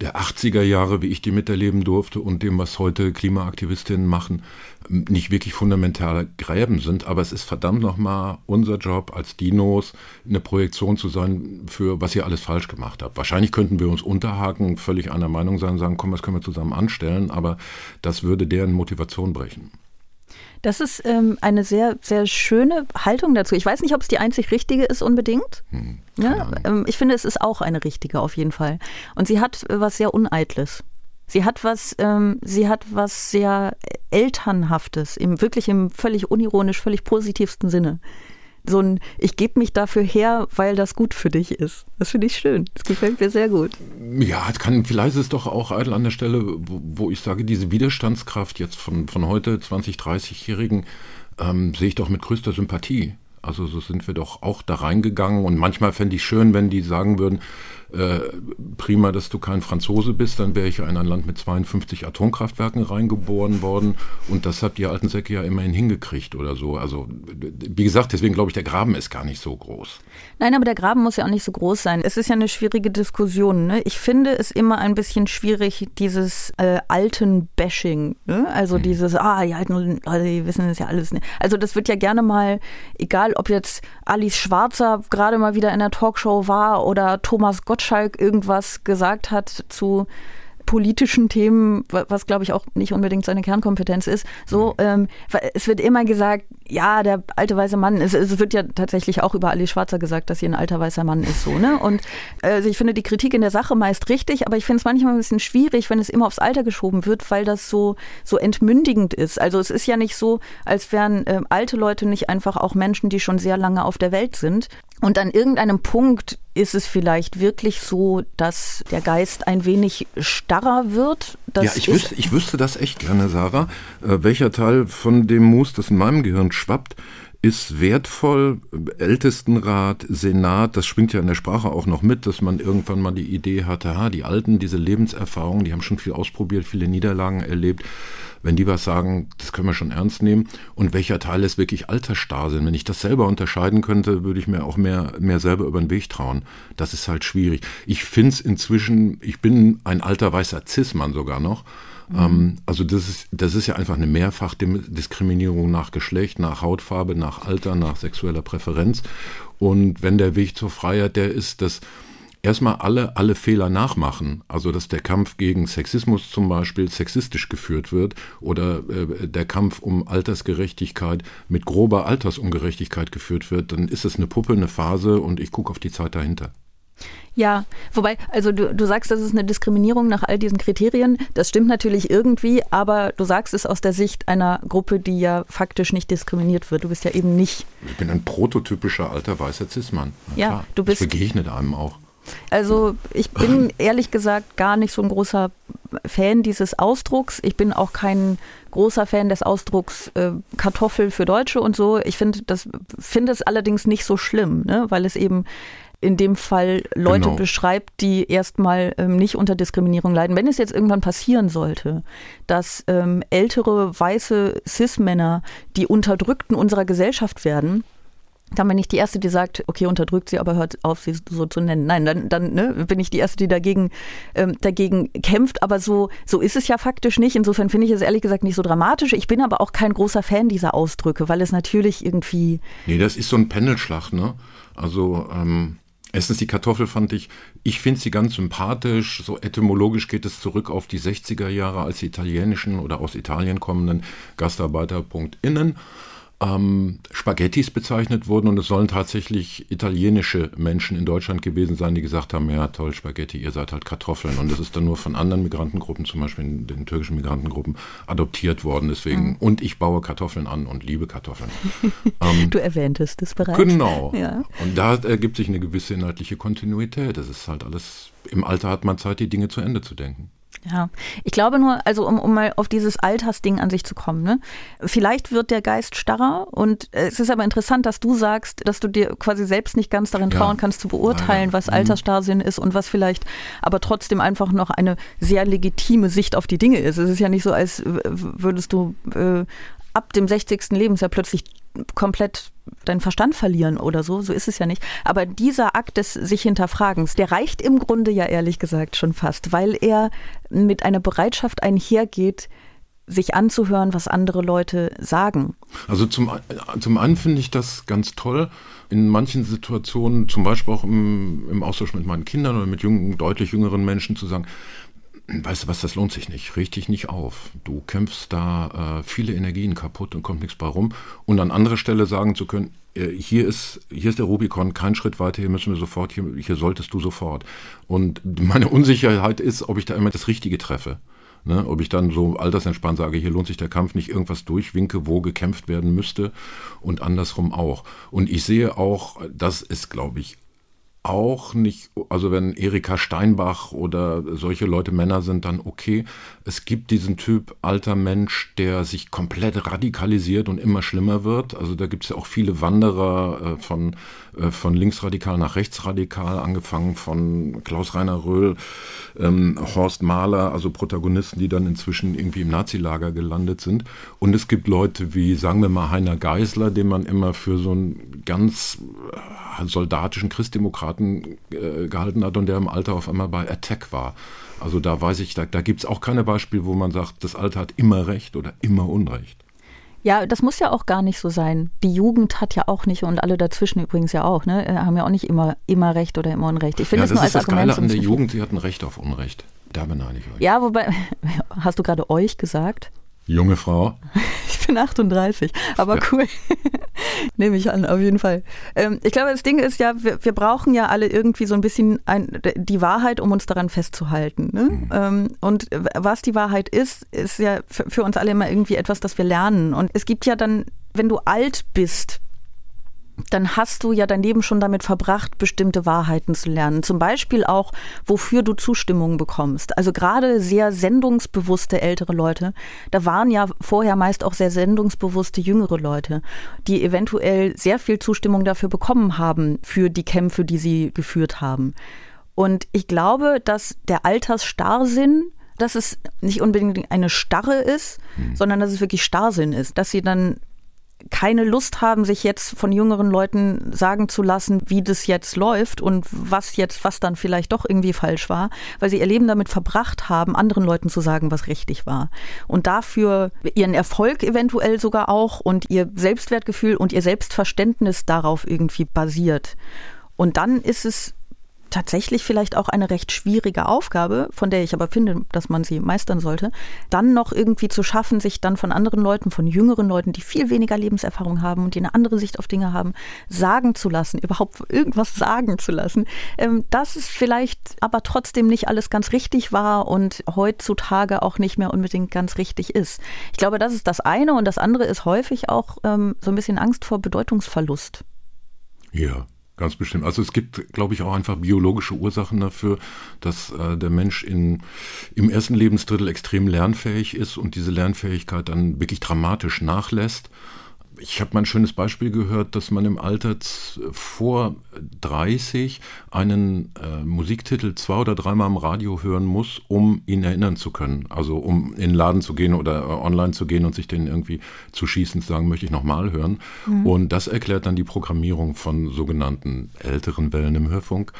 der 80er Jahre, wie ich die miterleben durfte, und dem, was heute Klimaaktivistinnen machen, nicht wirklich fundamentale Gräben sind. Aber es ist verdammt nochmal unser Job als Dinos, eine Projektion zu sein für, was ihr alles falsch gemacht habt. Wahrscheinlich könnten wir uns unterhaken, völlig einer Meinung sein, sagen, komm, das können wir zusammen anstellen, aber das würde deren Motivation brechen. Das ist ähm, eine sehr, sehr schöne Haltung dazu. Ich weiß nicht, ob es die einzig richtige ist unbedingt. Hm, ja, ähm, ich finde, es ist auch eine richtige auf jeden Fall. Und sie hat was sehr Uneitles. Sie hat was, ähm, sie hat was sehr Elternhaftes, im, wirklich im völlig unironisch, völlig positivsten Sinne so ein, ich gebe mich dafür her, weil das gut für dich ist. Das finde ich schön. Das gefällt mir sehr gut. Ja, kann, vielleicht ist es doch auch eitel an der Stelle, wo, wo ich sage, diese Widerstandskraft jetzt von, von heute 20, 30-Jährigen ähm, sehe ich doch mit größter Sympathie. Also so sind wir doch auch da reingegangen und manchmal fände ich schön, wenn die sagen würden, äh, prima, dass du kein Franzose bist, dann wäre ich ja in ein Land mit 52 Atomkraftwerken reingeboren worden und das habt ihr alten Säcke ja immerhin hingekriegt oder so. Also wie gesagt, deswegen glaube ich, der Graben ist gar nicht so groß. Nein, aber der Graben muss ja auch nicht so groß sein. Es ist ja eine schwierige Diskussion. Ne? Ich finde es immer ein bisschen schwierig, dieses äh, alten Bashing. Ne? Also mhm. dieses, ah, die alten Leute, die wissen das ja alles nicht. Also das wird ja gerne mal, egal ob jetzt Alice Schwarzer gerade mal wieder in der Talkshow war oder Thomas Gottschalk, Gottschalk irgendwas gesagt hat zu politischen Themen, was glaube ich auch nicht unbedingt seine Kernkompetenz ist. So, mhm. ähm, es wird immer gesagt, ja, der alte weiße Mann, es, es, wird ja tatsächlich auch über Ali Schwarzer gesagt, dass sie ein alter weißer Mann ist, so, ne? Und also ich finde die Kritik in der Sache meist richtig, aber ich finde es manchmal ein bisschen schwierig, wenn es immer aufs Alter geschoben wird, weil das so, so entmündigend ist. Also es ist ja nicht so, als wären äh, alte Leute nicht einfach auch Menschen, die schon sehr lange auf der Welt sind. Und an irgendeinem Punkt ist es vielleicht wirklich so, dass der Geist ein wenig starrer wird? Das ja, ich wüsste, ich wüsste das echt gerne, Sarah. Äh, welcher Teil von dem Mus, das in meinem Gehirn schwappt, ist wertvoll. Ältestenrat, Senat, das schwingt ja in der Sprache auch noch mit, dass man irgendwann mal die Idee hatte, ha, die Alten, diese Lebenserfahrung, die haben schon viel ausprobiert, viele Niederlagen erlebt wenn die was sagen, das können wir schon ernst nehmen und welcher Teil ist wirklich Altersstarrsinn. Wenn ich das selber unterscheiden könnte, würde ich mir auch mehr, mehr selber über den Weg trauen. Das ist halt schwierig. Ich finde es inzwischen, ich bin ein alter weißer Cis-Mann sogar noch. Mhm. Ähm, also das ist, das ist ja einfach eine Mehrfachdiskriminierung nach Geschlecht, nach Hautfarbe, nach Alter, nach sexueller Präferenz. Und wenn der Weg zur Freiheit der ist, dass erstmal alle, alle Fehler nachmachen. Also, dass der Kampf gegen Sexismus zum Beispiel sexistisch geführt wird oder äh, der Kampf um Altersgerechtigkeit mit grober Altersungerechtigkeit geführt wird, dann ist es eine Puppe, eine Phase und ich gucke auf die Zeit dahinter. Ja, wobei, also du, du sagst, das ist eine Diskriminierung nach all diesen Kriterien. Das stimmt natürlich irgendwie, aber du sagst es aus der Sicht einer Gruppe, die ja faktisch nicht diskriminiert wird. Du bist ja eben nicht. Ich bin ein prototypischer alter weißer Cis-Mann. Ja, du bist. Das begegnet einem auch. Also ich bin ehrlich gesagt gar nicht so ein großer Fan dieses Ausdrucks. Ich bin auch kein großer Fan des Ausdrucks äh, Kartoffel für Deutsche und so. Ich finde das finde es allerdings nicht so schlimm, ne? weil es eben in dem Fall Leute genau. beschreibt, die erstmal ähm, nicht unter Diskriminierung leiden. Wenn es jetzt irgendwann passieren sollte, dass ähm, ältere weiße Cis-Männer die Unterdrückten unserer Gesellschaft werden, dann bin ich die Erste, die sagt, okay, unterdrückt sie, aber hört auf, sie so zu nennen. Nein, dann, dann ne, bin ich die Erste, die dagegen, ähm, dagegen kämpft. Aber so, so ist es ja faktisch nicht. Insofern finde ich es ehrlich gesagt nicht so dramatisch. Ich bin aber auch kein großer Fan dieser Ausdrücke, weil es natürlich irgendwie. Nee, das ist so ein Pendelschlag, ne? Also, ähm, Erstens die Kartoffel fand ich, ich finde sie ganz sympathisch. So etymologisch geht es zurück auf die 60er Jahre, als die italienischen oder aus Italien kommenden Gastarbeiter.innen ähm, Spaghettis bezeichnet wurden und es sollen tatsächlich italienische Menschen in Deutschland gewesen sein, die gesagt haben, ja toll, Spaghetti, ihr seid halt Kartoffeln. Und das ist dann nur von anderen Migrantengruppen, zum Beispiel den türkischen Migrantengruppen, adoptiert worden. Deswegen, mhm. und ich baue Kartoffeln an und liebe Kartoffeln. ähm, du erwähntest es bereits. Genau. Ja. Und da ergibt sich eine gewisse inhaltliche Kontinuität. Das ist halt alles, im Alter hat man Zeit, die Dinge zu Ende zu denken. Ja, ich glaube nur, also um, um mal auf dieses Altersding an sich zu kommen, ne? vielleicht wird der Geist starrer und es ist aber interessant, dass du sagst, dass du dir quasi selbst nicht ganz darin trauen ja, kannst zu beurteilen, was mhm. Altersstarrsinn ist und was vielleicht aber trotzdem einfach noch eine sehr legitime Sicht auf die Dinge ist. Es ist ja nicht so, als würdest du äh, ab dem 60. Lebensjahr plötzlich komplett deinen Verstand verlieren oder so. So ist es ja nicht. Aber dieser Akt des sich Hinterfragens, der reicht im Grunde ja ehrlich gesagt schon fast, weil er mit einer Bereitschaft einhergeht, sich anzuhören, was andere Leute sagen. Also zum, zum einen finde ich das ganz toll, in manchen Situationen, zum Beispiel auch im, im Austausch mit meinen Kindern oder mit jungen, deutlich jüngeren Menschen zu sagen, weißt du was, das lohnt sich nicht, richtig nicht auf. Du kämpfst da äh, viele Energien kaputt und kommt nichts bei rum. Und an anderer Stelle sagen zu können, äh, hier ist, hier ist der Rubikon, kein Schritt weiter, hier müssen wir sofort, hier, hier solltest du sofort. Und meine Unsicherheit ist, ob ich da immer das Richtige treffe. Ne, ob ich dann so altersentspannt sage, hier lohnt sich der Kampf nicht, irgendwas durchwinke, wo gekämpft werden müsste und andersrum auch. Und ich sehe auch, das ist, glaube ich, auch nicht, also wenn Erika Steinbach oder solche Leute Männer sind, dann okay. Es gibt diesen Typ alter Mensch, der sich komplett radikalisiert und immer schlimmer wird. Also da gibt es ja auch viele Wanderer äh, von, von linksradikal nach rechtsradikal, angefangen von Klaus-Rainer Röhl, ähm, Horst Mahler, also Protagonisten, die dann inzwischen irgendwie im Nazilager gelandet sind. Und es gibt Leute wie, sagen wir mal, Heiner Geisler, den man immer für so einen ganz äh, soldatischen Christdemokraten äh, gehalten hat und der im Alter auf einmal bei Attack war. Also da weiß ich, da, da gibt es auch keine Beispiele, wo man sagt, das Alter hat immer Recht oder immer Unrecht. Ja, das muss ja auch gar nicht so sein. Die Jugend hat ja auch nicht und alle dazwischen übrigens ja auch, ne, äh, haben ja auch nicht immer, immer Recht oder immer Unrecht. Ich finde ja, das, das nur als ist das Argument Geile an der Jugend, sie hatten Recht auf Unrecht. Da beneide ich euch. Ja, wobei, hast du gerade euch gesagt? Junge Frau. Ich bin 38, aber ja. cool. Nehme ich an, auf jeden Fall. Ähm, ich glaube, das Ding ist ja, wir, wir, brauchen ja alle irgendwie so ein bisschen ein, die Wahrheit, um uns daran festzuhalten. Ne? Mhm. Ähm, und was die Wahrheit ist, ist ja für, für uns alle immer irgendwie etwas, das wir lernen. Und es gibt ja dann, wenn du alt bist, dann hast du ja dein Leben schon damit verbracht, bestimmte Wahrheiten zu lernen. Zum Beispiel auch, wofür du Zustimmung bekommst. Also gerade sehr sendungsbewusste ältere Leute, da waren ja vorher meist auch sehr sendungsbewusste jüngere Leute, die eventuell sehr viel Zustimmung dafür bekommen haben, für die Kämpfe, die sie geführt haben. Und ich glaube, dass der Altersstarrsinn dass es nicht unbedingt eine Starre ist, mhm. sondern dass es wirklich Starrsinn ist, dass sie dann keine Lust haben, sich jetzt von jüngeren Leuten sagen zu lassen, wie das jetzt läuft und was jetzt, was dann vielleicht doch irgendwie falsch war, weil sie ihr Leben damit verbracht haben, anderen Leuten zu sagen, was richtig war. Und dafür ihren Erfolg eventuell sogar auch und ihr Selbstwertgefühl und ihr Selbstverständnis darauf irgendwie basiert. Und dann ist es tatsächlich vielleicht auch eine recht schwierige Aufgabe, von der ich aber finde, dass man sie meistern sollte, dann noch irgendwie zu schaffen, sich dann von anderen Leuten, von jüngeren Leuten, die viel weniger Lebenserfahrung haben und die eine andere Sicht auf Dinge haben, sagen zu lassen, überhaupt irgendwas sagen zu lassen, ähm, dass es vielleicht aber trotzdem nicht alles ganz richtig war und heutzutage auch nicht mehr unbedingt ganz richtig ist. Ich glaube, das ist das eine und das andere ist häufig auch ähm, so ein bisschen Angst vor Bedeutungsverlust. Ja, Ganz bestimmt. Also es gibt, glaube ich, auch einfach biologische Ursachen dafür, dass äh, der Mensch in, im ersten Lebensdrittel extrem lernfähig ist und diese Lernfähigkeit dann wirklich dramatisch nachlässt. Ich habe mal ein schönes Beispiel gehört, dass man im Alter vor 30 einen äh, Musiktitel zwei oder dreimal im Radio hören muss, um ihn erinnern zu können. Also um in den Laden zu gehen oder äh, online zu gehen und sich den irgendwie zu schießen, zu sagen, möchte ich nochmal hören. Mhm. Und das erklärt dann die Programmierung von sogenannten älteren Wellen im Hörfunk.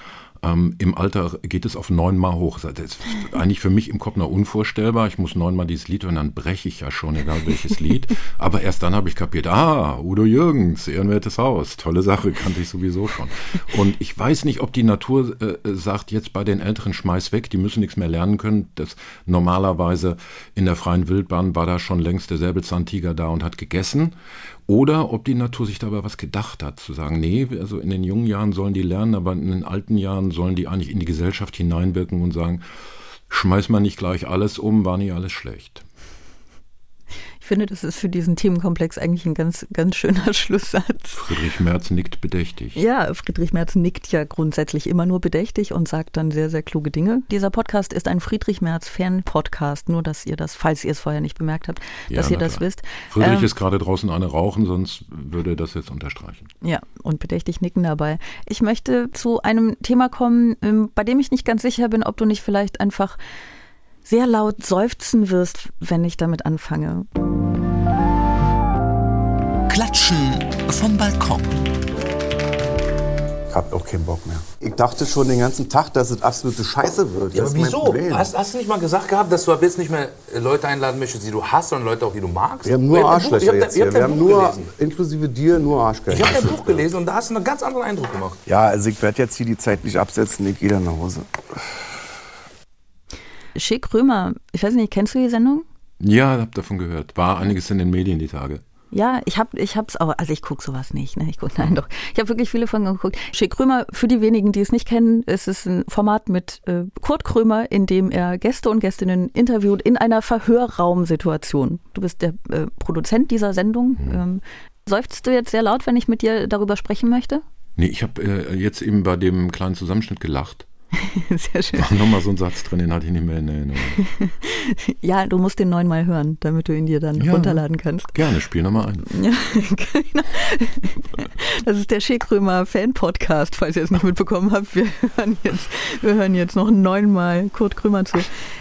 Ähm, Im Alter geht es auf neunmal hoch. Das ist eigentlich für mich im Kopf noch unvorstellbar. Ich muss neunmal dieses Lied hören, dann breche ich ja schon, egal welches Lied. Aber erst dann habe ich kapiert, ah, Udo Jürgens, ehrenwertes Haus, tolle Sache, kannte ich sowieso schon. Und ich weiß nicht, ob die Natur äh, sagt, jetzt bei den Älteren schmeiß weg, die müssen nichts mehr lernen können. Das normalerweise in der freien Wildbahn war da schon längst der Säbelzahntiger da und hat gegessen. Oder ob die Natur sich dabei was gedacht hat, zu sagen, nee, also in den jungen Jahren sollen die lernen, aber in den alten Jahren sollen die eigentlich in die Gesellschaft hineinwirken und sagen, schmeiß mal nicht gleich alles um, war nicht alles schlecht. Ich finde, das ist für diesen Themenkomplex eigentlich ein ganz, ganz schöner Schlusssatz. Friedrich Merz nickt bedächtig. Ja, Friedrich Merz nickt ja grundsätzlich immer nur bedächtig und sagt dann sehr, sehr kluge Dinge. Dieser Podcast ist ein Friedrich Merz-Fan-Podcast, nur dass ihr das, falls ihr es vorher nicht bemerkt habt, ja, dass ihr das klar. wisst. Friedrich ähm, ist gerade draußen eine rauchen, sonst würde er das jetzt unterstreichen. Ja, und bedächtig nicken dabei. Ich möchte zu einem Thema kommen, ähm, bei dem ich nicht ganz sicher bin, ob du nicht vielleicht einfach sehr laut seufzen wirst, wenn ich damit anfange. Klatschen vom Balkon. Ich hab auch keinen Bock mehr. Ich dachte schon den ganzen Tag, dass es absolute Scheiße wird. Ja, aber wieso? Hast, hast, du nicht mal gesagt gehabt, dass du ab jetzt nicht mehr Leute einladen möchtest, die du hast, sondern Leute auch, die du magst? Wir haben nur Arschlöcher jetzt hier. Wir haben nur, gelesen. inklusive dir, nur Arschlöcher. Ich habe dein Buch gelesen und da hast du einen ganz anderen Eindruck gemacht. Ja, also ich werde jetzt hier die Zeit nicht absetzen, ich gehe dann nach Hause. Schick Römer, ich weiß nicht, kennst du die Sendung? Ja, hab davon gehört. War einiges in den Medien die Tage. Ja, ich habe ich hab's auch, also ich gucke sowas nicht, ne? Ich guck, nein doch. Ich habe wirklich viele von geguckt. Schick Krömer, für die wenigen, die es nicht kennen, es ist ein Format mit äh, Kurt Krömer, in dem er Gäste und Gästinnen interviewt in einer Verhörraumsituation. Du bist der äh, Produzent dieser Sendung. Mhm. Ähm, seufzt du jetzt sehr laut, wenn ich mit dir darüber sprechen möchte? Nee, ich habe äh, jetzt eben bei dem kleinen Zusammenschnitt gelacht. Sehr schön. War nochmal so ein Satz drin, den hatte ich nicht mehr in Erinnerung. ja, du musst den neunmal hören, damit du ihn dir dann ja, runterladen kannst. Gerne, spiel nochmal ein. Ja, genau. Das ist der Schäkrömer Fan-Podcast, falls ihr es nicht mitbekommen habt. Wir hören jetzt, wir hören jetzt noch neunmal Kurt Krömer zu.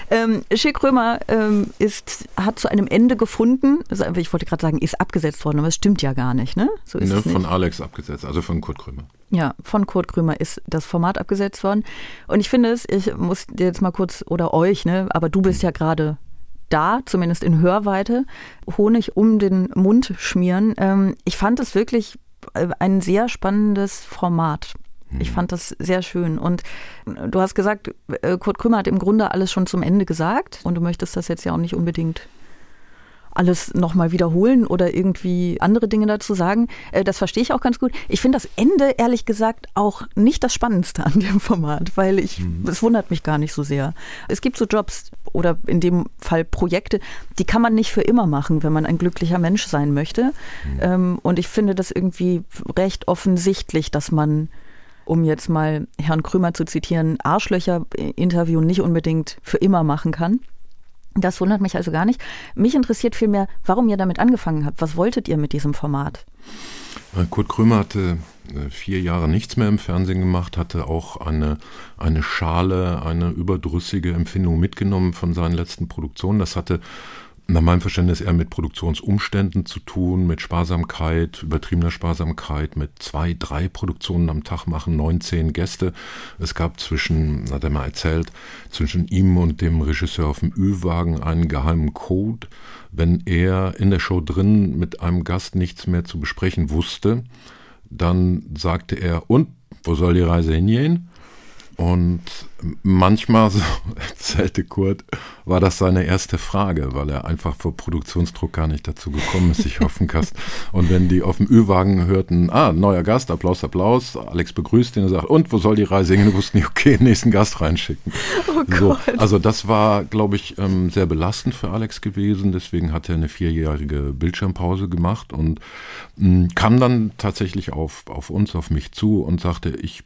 Ähm, Schäkrömer ähm, ist, hat zu einem Ende gefunden. Also, ich wollte gerade sagen, ist abgesetzt worden, aber es stimmt ja gar nicht, ne? So ist ne, es nicht. Von Alex abgesetzt, also von Kurt Krömer. Ja, von Kurt Krömer ist das Format abgesetzt worden. Und ich finde es, ich muss dir jetzt mal kurz, oder euch, ne, aber du bist ja gerade da, zumindest in Hörweite, Honig um den Mund schmieren. Ähm, ich fand es wirklich äh, ein sehr spannendes Format. Ich fand das sehr schön. Und du hast gesagt, äh, Kurt Krümmer hat im Grunde alles schon zum Ende gesagt. Und du möchtest das jetzt ja auch nicht unbedingt alles nochmal wiederholen oder irgendwie andere Dinge dazu sagen. Äh, das verstehe ich auch ganz gut. Ich finde das Ende, ehrlich gesagt, auch nicht das Spannendste an dem Format, weil ich, mhm. es wundert mich gar nicht so sehr. Es gibt so Jobs oder in dem Fall Projekte, die kann man nicht für immer machen, wenn man ein glücklicher Mensch sein möchte. Mhm. Ähm, und ich finde das irgendwie recht offensichtlich, dass man um jetzt mal Herrn Krümer zu zitieren, Arschlöcher-Interview nicht unbedingt für immer machen kann. Das wundert mich also gar nicht. Mich interessiert vielmehr, warum ihr damit angefangen habt. Was wolltet ihr mit diesem Format? Äh, Kurt Krömer hatte äh, vier Jahre nichts mehr im Fernsehen gemacht, hatte auch eine, eine Schale, eine überdrüssige Empfindung mitgenommen von seinen letzten Produktionen. Das hatte nach meinem Verständnis eher mit Produktionsumständen zu tun, mit Sparsamkeit, übertriebener Sparsamkeit, mit zwei, drei Produktionen am Tag machen, neun, zehn Gäste. Es gab zwischen, hat er mal erzählt, zwischen ihm und dem Regisseur auf dem Ü-Wagen einen geheimen Code. Wenn er in der Show drin mit einem Gast nichts mehr zu besprechen wusste, dann sagte er, und, wo soll die Reise hingehen? Und manchmal, so erzählte Kurt, war das seine erste Frage, weil er einfach vor Produktionsdruck gar nicht dazu gekommen ist, sich hoffen kann. Und wenn die auf dem Ü-Wagen hörten, ah, neuer Gast, Applaus, Applaus, Alex begrüßt ihn und sagt, und wo soll die Reise hingehen? wussten die, okay, nächsten Gast reinschicken. Oh so, also das war, glaube ich, ähm, sehr belastend für Alex gewesen. Deswegen hat er eine vierjährige Bildschirmpause gemacht und mm, kam dann tatsächlich auf, auf uns, auf mich zu und sagte, ich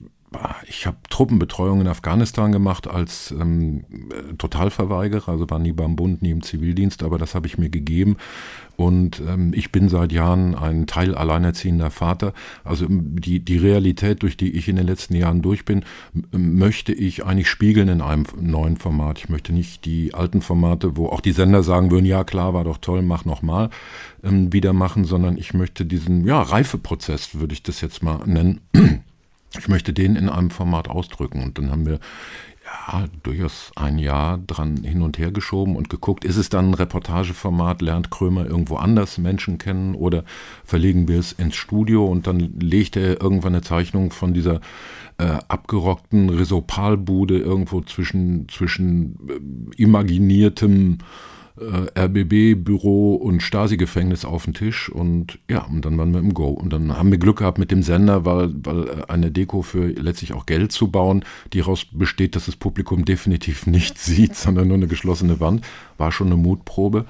ich habe Truppenbetreuung in Afghanistan gemacht als ähm, Totalverweigerer, also war nie beim Bund, nie im Zivildienst, aber das habe ich mir gegeben. Und ähm, ich bin seit Jahren ein Teil alleinerziehender Vater. Also die, die Realität, durch die ich in den letzten Jahren durch bin, möchte ich eigentlich spiegeln in einem neuen Format. Ich möchte nicht die alten Formate, wo auch die Sender sagen würden, ja klar, war doch toll, mach nochmal, ähm, wieder machen, sondern ich möchte diesen ja, Reifeprozess, würde ich das jetzt mal nennen, ich möchte den in einem Format ausdrücken. Und dann haben wir ja durchaus ein Jahr dran hin und her geschoben und geguckt, ist es dann ein Reportageformat, lernt Krömer irgendwo anders Menschen kennen oder verlegen wir es ins Studio und dann legt er irgendwann eine Zeichnung von dieser äh, abgerockten Resopalbude irgendwo zwischen, zwischen äh, imaginiertem äh, RBB-Büro und Stasi-Gefängnis auf den Tisch und ja, und dann waren wir im Go. Und dann haben wir Glück gehabt mit dem Sender, weil, weil äh, eine Deko für letztlich auch Geld zu bauen, die daraus besteht, dass das Publikum definitiv nicht sieht, sondern nur eine geschlossene Wand, war schon eine Mutprobe.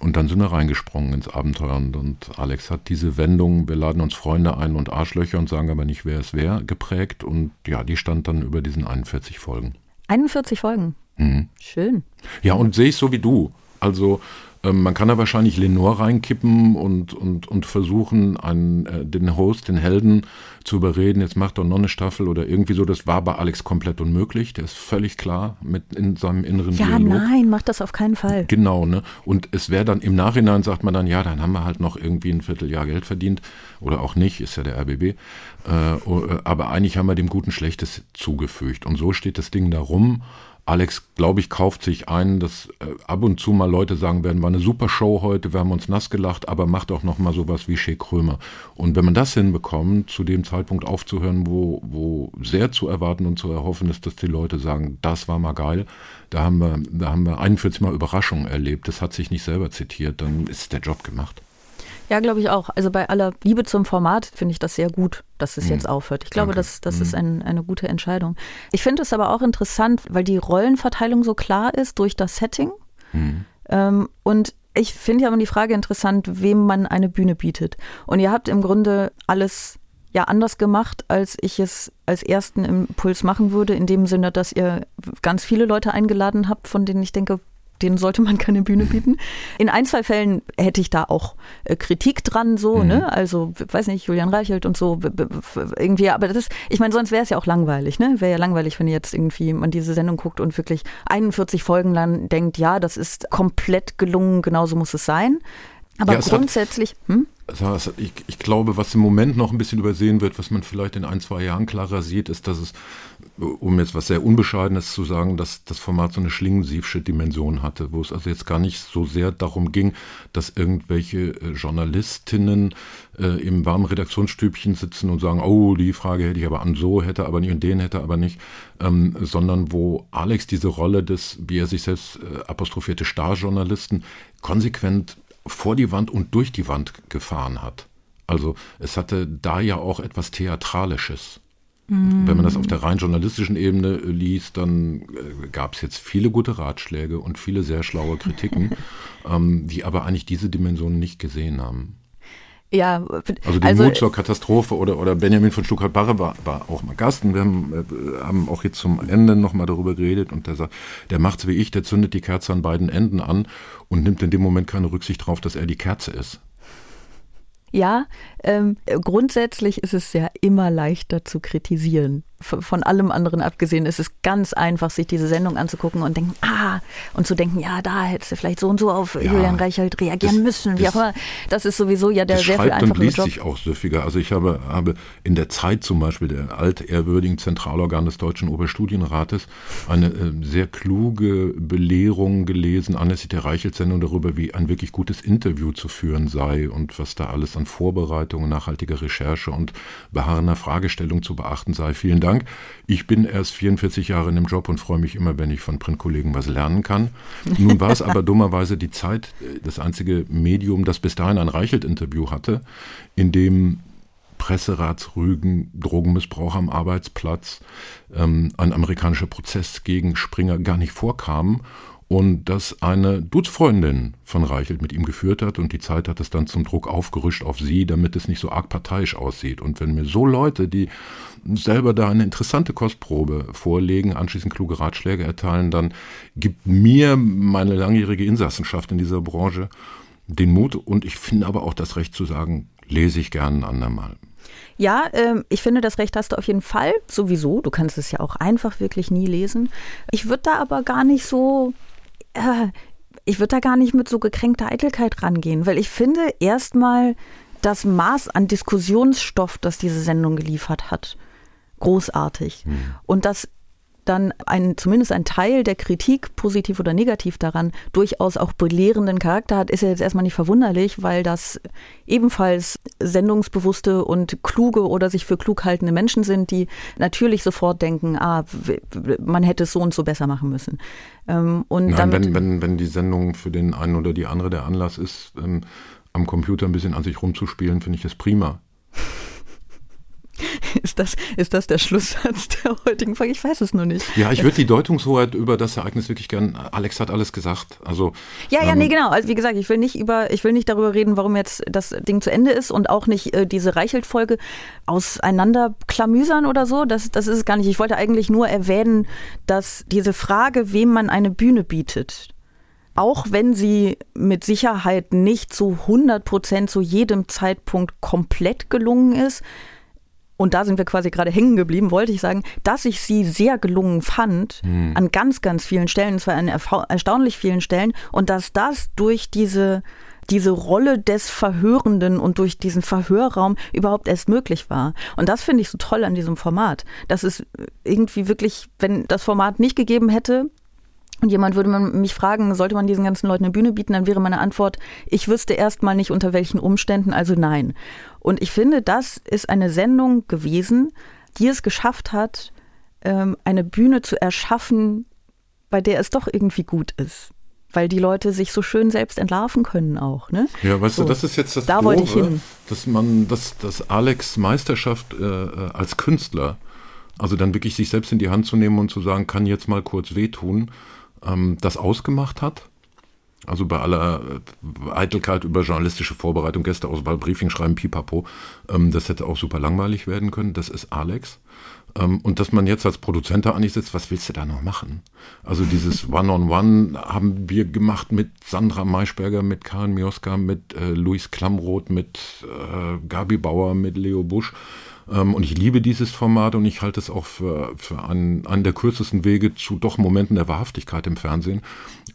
Und dann sind wir reingesprungen ins Abenteuer. Und, und Alex hat diese Wendung, wir laden uns Freunde ein und Arschlöcher und sagen aber nicht, wer es wer, geprägt. Und ja, die stand dann über diesen 41 Folgen. 41 Folgen. Mhm. Schön. Ja, und sehe ich so wie du. Also ähm, man kann da wahrscheinlich Lenore reinkippen und, und, und versuchen, einen, äh, den Host, den Helden zu überreden, jetzt macht doch noch eine Staffel oder irgendwie so. Das war bei Alex komplett unmöglich. Der ist völlig klar mit in seinem inneren ja, Dialog. Ja, nein, macht das auf keinen Fall. Genau, ne? Und es wäre dann im Nachhinein, sagt man dann, ja, dann haben wir halt noch irgendwie ein Vierteljahr Geld verdient oder auch nicht, ist ja der RBB. Äh, aber eigentlich haben wir dem Guten Schlechtes zugefügt. Und so steht das Ding da rum. Alex, glaube ich, kauft sich ein, dass äh, ab und zu mal Leute sagen werden, war eine super Show heute, wir haben uns nass gelacht, aber macht auch noch mal sowas wie Shea Krömer. Und wenn man das hinbekommt, zu dem Zeitpunkt aufzuhören, wo, wo sehr zu erwarten und zu erhoffen ist, dass die Leute sagen, das war mal geil, da haben wir, da haben wir 41 Mal Überraschungen erlebt, das hat sich nicht selber zitiert, dann ist der Job gemacht. Ja, glaube ich auch. Also bei aller Liebe zum Format finde ich das sehr gut, dass es mhm. jetzt aufhört. Ich glaube, das, das mhm. ist ein, eine gute Entscheidung. Ich finde es aber auch interessant, weil die Rollenverteilung so klar ist durch das Setting. Mhm. Ähm, und ich finde ja immer die Frage interessant, wem man eine Bühne bietet. Und ihr habt im Grunde alles ja anders gemacht, als ich es als ersten Impuls machen würde, in dem Sinne, dass ihr ganz viele Leute eingeladen habt, von denen ich denke, denen sollte man keine Bühne bieten. In ein, zwei Fällen hätte ich da auch äh, Kritik dran, so, mhm. ne? Also, weiß nicht, Julian Reichelt und so, irgendwie, aber das ist, ich meine, sonst wäre es ja auch langweilig, ne? Wäre ja langweilig, wenn jetzt irgendwie man diese Sendung guckt und wirklich 41 Folgen lang denkt, ja, das ist komplett gelungen, genauso muss es sein. Aber ja, grundsätzlich, hat, hm? Ich, ich, glaube, was im Moment noch ein bisschen übersehen wird, was man vielleicht in ein, zwei Jahren klarer sieht, ist, dass es, um jetzt was sehr Unbescheidenes zu sagen, dass das Format so eine schlingensiefsche Dimension hatte, wo es also jetzt gar nicht so sehr darum ging, dass irgendwelche äh, Journalistinnen äh, im warmen Redaktionsstübchen sitzen und sagen, oh, die Frage hätte ich aber an so, hätte aber nicht und den hätte aber nicht, ähm, sondern wo Alex diese Rolle des, wie er sich selbst äh, apostrophierte Starjournalisten konsequent vor die Wand und durch die Wand gefahren hat. Also es hatte da ja auch etwas Theatralisches. Mm. Wenn man das auf der rein journalistischen Ebene liest, dann äh, gab es jetzt viele gute Ratschläge und viele sehr schlaue Kritiken, ähm, die aber eigentlich diese Dimension nicht gesehen haben. Ja, also die also, Mut zur Katastrophe oder, oder Benjamin von Stuttgart-Barre war, war auch mal Gast und wir haben, äh, haben auch jetzt zum Ende nochmal darüber geredet und der sagt, der macht's wie ich, der zündet die Kerze an beiden Enden an und nimmt in dem Moment keine Rücksicht darauf, dass er die Kerze ist. Ja, ähm, grundsätzlich ist es ja immer leichter zu kritisieren von allem anderen abgesehen ist es ganz einfach, sich diese Sendung anzugucken und denken, ah, und zu denken, ja, da hättest du vielleicht so und so auf ja, Julian Reichelt reagieren das, müssen, wie auch immer. Das ist sowieso ja der sehr viel einfachere und liest Job. sich auch süffiger. Also ich habe, habe in der Zeit zum Beispiel der altehrwürdigen Zentralorgan des Deutschen Oberstudienrates eine äh, sehr kluge Belehrung gelesen anlässlich der Reichelt-Sendung darüber, wie ein wirklich gutes Interview zu führen sei und was da alles an Vorbereitung, nachhaltiger Recherche und beharrender Fragestellung zu beachten sei. Vielen Dank Dank. Ich bin erst 44 Jahre in dem Job und freue mich immer, wenn ich von Printkollegen was lernen kann. Nun war es aber dummerweise die Zeit, äh, das einzige Medium, das bis dahin ein Reichelt-Interview hatte, in dem Presseratsrügen, Drogenmissbrauch am Arbeitsplatz, ähm, ein amerikanischer Prozess gegen Springer gar nicht vorkamen und dass eine Dutzfreundin von Reichelt mit ihm geführt hat und die Zeit hat es dann zum Druck aufgerüscht auf sie, damit es nicht so arg parteiisch aussieht. Und wenn mir so Leute, die selber da eine interessante Kostprobe vorlegen, anschließend kluge Ratschläge erteilen, dann gibt mir meine langjährige Insassenschaft in dieser Branche den Mut und ich finde aber auch das Recht zu sagen, lese ich gern ein andermal. Ja, ähm, ich finde, das Recht hast du auf jeden Fall. Sowieso. Du kannst es ja auch einfach wirklich nie lesen. Ich würde da aber gar nicht so. Äh, ich würde da gar nicht mit so gekränkter Eitelkeit rangehen, weil ich finde erstmal das Maß an Diskussionsstoff, das diese Sendung geliefert hat, großartig. Mhm. Und das dann ein, zumindest ein Teil der Kritik, positiv oder negativ daran, durchaus auch belehrenden Charakter hat, ist ja jetzt erstmal nicht verwunderlich, weil das ebenfalls sendungsbewusste und kluge oder sich für klug haltende Menschen sind, die natürlich sofort denken, ah, man hätte es so und so besser machen müssen. Ähm, und Nein, wenn, wenn, wenn die Sendung für den einen oder die andere der Anlass ist, ähm, am Computer ein bisschen an sich rumzuspielen, finde ich das prima. Ist das, ist das der Schlusssatz der heutigen Folge? Ich weiß es nur nicht. Ja, ich würde die Deutungshoheit über das Ereignis wirklich gern. Alex hat alles gesagt. Also, ja, ja, ähm, nee, genau. Also wie gesagt, ich will nicht über, ich will nicht darüber reden, warum jetzt das Ding zu Ende ist und auch nicht äh, diese Reichelt-Folge auseinanderklamüsern oder so. Das, das ist es gar nicht. Ich wollte eigentlich nur erwähnen, dass diese Frage, wem man eine Bühne bietet, auch wenn sie mit Sicherheit nicht zu 100 Prozent zu jedem Zeitpunkt komplett gelungen ist, und da sind wir quasi gerade hängen geblieben, wollte ich sagen, dass ich sie sehr gelungen fand, hm. an ganz, ganz vielen Stellen, zwar an erstaunlich vielen Stellen, und dass das durch diese diese Rolle des Verhörenden und durch diesen Verhörraum überhaupt erst möglich war. Und das finde ich so toll an diesem Format. dass es irgendwie wirklich, wenn das Format nicht gegeben hätte, und jemand würde mich fragen, sollte man diesen ganzen Leuten eine Bühne bieten, dann wäre meine Antwort, ich wüsste erstmal nicht unter welchen Umständen, also nein. Und ich finde, das ist eine Sendung gewesen, die es geschafft hat, ähm, eine Bühne zu erschaffen, bei der es doch irgendwie gut ist. Weil die Leute sich so schön selbst entlarven können auch. Ne? Ja, weißt so. du, das ist jetzt das da Doofe, ich hin. dass man, dass, dass Alex Meisterschaft äh, äh, als Künstler, also dann wirklich sich selbst in die Hand zu nehmen und zu sagen, kann jetzt mal kurz wehtun, ähm, das ausgemacht hat. Also bei aller äh, Eitelkeit über journalistische Vorbereitung, Gästeauswahl, Briefing schreiben, pipapo, ähm, das hätte auch super langweilig werden können. Das ist Alex. Ähm, und dass man jetzt als Produzent da eigentlich sitzt, was willst du da noch machen? Also dieses One-on-One -on -One haben wir gemacht mit Sandra Maischberger, mit Karin Mioska, mit äh, Luis Klamroth, mit äh, Gabi Bauer, mit Leo Busch. Ähm, und ich liebe dieses Format und ich halte es auch für, für einen, einen der kürzesten Wege zu doch Momenten der Wahrhaftigkeit im Fernsehen.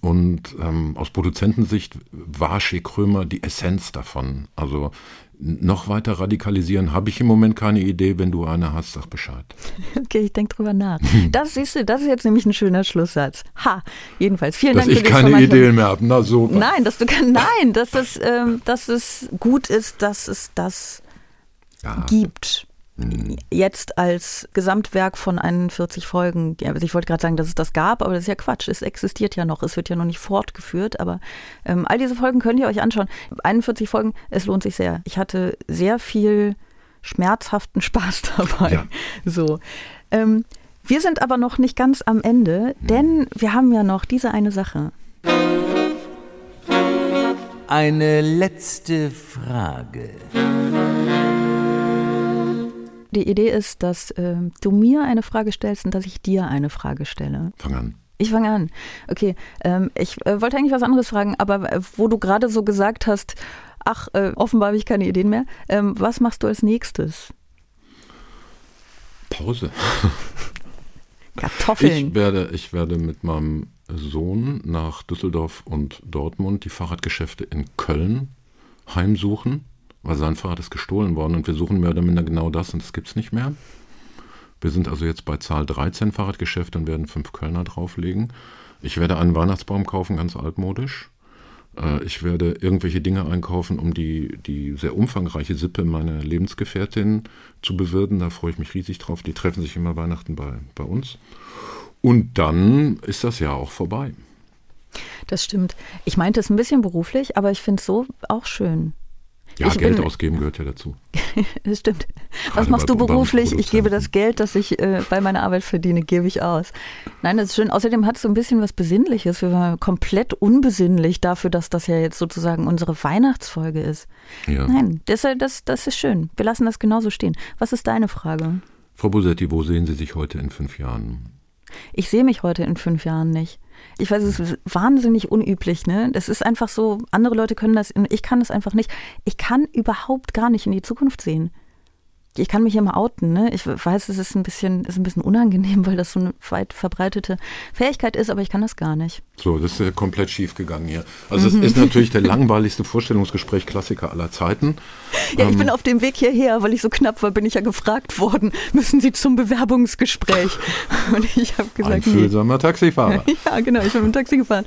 Und ähm, aus Produzentensicht war Shea Krömer die Essenz davon. Also noch weiter radikalisieren habe ich im Moment keine Idee. Wenn du eine hast, sag Bescheid. Okay, ich denke drüber nach. Das siehst du, das ist jetzt nämlich ein schöner Schlusssatz. Ha, jedenfalls. Vielen dass Dank für ich keine Ideen mehr habe. Na so. Nein, dass du nein, dass es, ähm, dass es gut ist, dass es das ja. gibt. Jetzt als Gesamtwerk von 41 Folgen, also ich wollte gerade sagen, dass es das gab, aber das ist ja Quatsch. Es existiert ja noch, es wird ja noch nicht fortgeführt, aber ähm, all diese Folgen könnt ihr euch anschauen. 41 Folgen, es lohnt sich sehr. Ich hatte sehr viel schmerzhaften Spaß dabei. Ja. So. Ähm, wir sind aber noch nicht ganz am Ende, denn wir haben ja noch diese eine Sache. Eine letzte Frage. Die Idee ist, dass äh, du mir eine Frage stellst und dass ich dir eine Frage stelle. Fang an. Ich fange an. Okay, ähm, ich äh, wollte eigentlich was anderes fragen, aber äh, wo du gerade so gesagt hast, ach, äh, offenbar habe ich keine Ideen mehr. Ähm, was machst du als nächstes? Pause. Kartoffeln. Ich werde, ich werde mit meinem Sohn nach Düsseldorf und Dortmund die Fahrradgeschäfte in Köln heimsuchen weil sein Fahrrad ist gestohlen worden und wir suchen mehr oder minder genau das und das gibt es nicht mehr. Wir sind also jetzt bei Zahl 13 Fahrradgeschäfte und werden fünf Kölner drauflegen. Ich werde einen Weihnachtsbaum kaufen, ganz altmodisch. Äh, ich werde irgendwelche Dinge einkaufen, um die, die sehr umfangreiche Sippe meiner Lebensgefährtin zu bewirten. Da freue ich mich riesig drauf. Die treffen sich immer Weihnachten bei, bei uns. Und dann ist das Jahr auch vorbei. Das stimmt. Ich meinte es ein bisschen beruflich, aber ich finde es so auch schön. Ja, Ich Geld bin- ausgeben gehört ja dazu. Das stimmt. Gerade Was machst du beruflich? Ich gebe das Geld, das ich äh, bei meiner Arbeit verdiene, gebe ich aus. Nein, das ist schön. Außerdem hat es so ein bisschen was Besinnliches. Wir waren komplett unbesinnlich dafür, dass das ja jetzt sozusagen unsere Weihnachtsfolge ist. Ja. Nein, das, äh, das, das ist schön. Wir lassen das genauso stehen. Was ist deine Frage? Frau Bosetti, wo sehen Sie sich heute in fünf Jahren? Ich sehe mich heute in fünf Jahren nicht. Ich weiß, es ist wahnsinnig unüblich, ne? Das ist einfach so, andere Leute können das, ich kann das einfach nicht. Ich kann überhaupt gar nicht in die Zukunft sehen. Ich kann mich immer outen, ne? Ich weiß, es ist ein bisschen, ist ein bisschen unangenehm, weil das so eine weit verbreitete Fähigkeit ist, aber ich kann das gar nicht. So, das ist ja komplett schief gegangen hier. Also Mhm. es ist natürlich der langweiligste Vorstellungsgespräch Klassiker aller Zeiten. Ja, ich Ähm, bin auf dem Weg hierher, weil ich so knapp war, bin ich ja gefragt worden, müssen Sie zum Bewerbungsgespräch? Und ich habe gesagt, nee. Einfühlsamer Taxifahrer. Ja, genau, ich bin mit dem Taxi gefahren.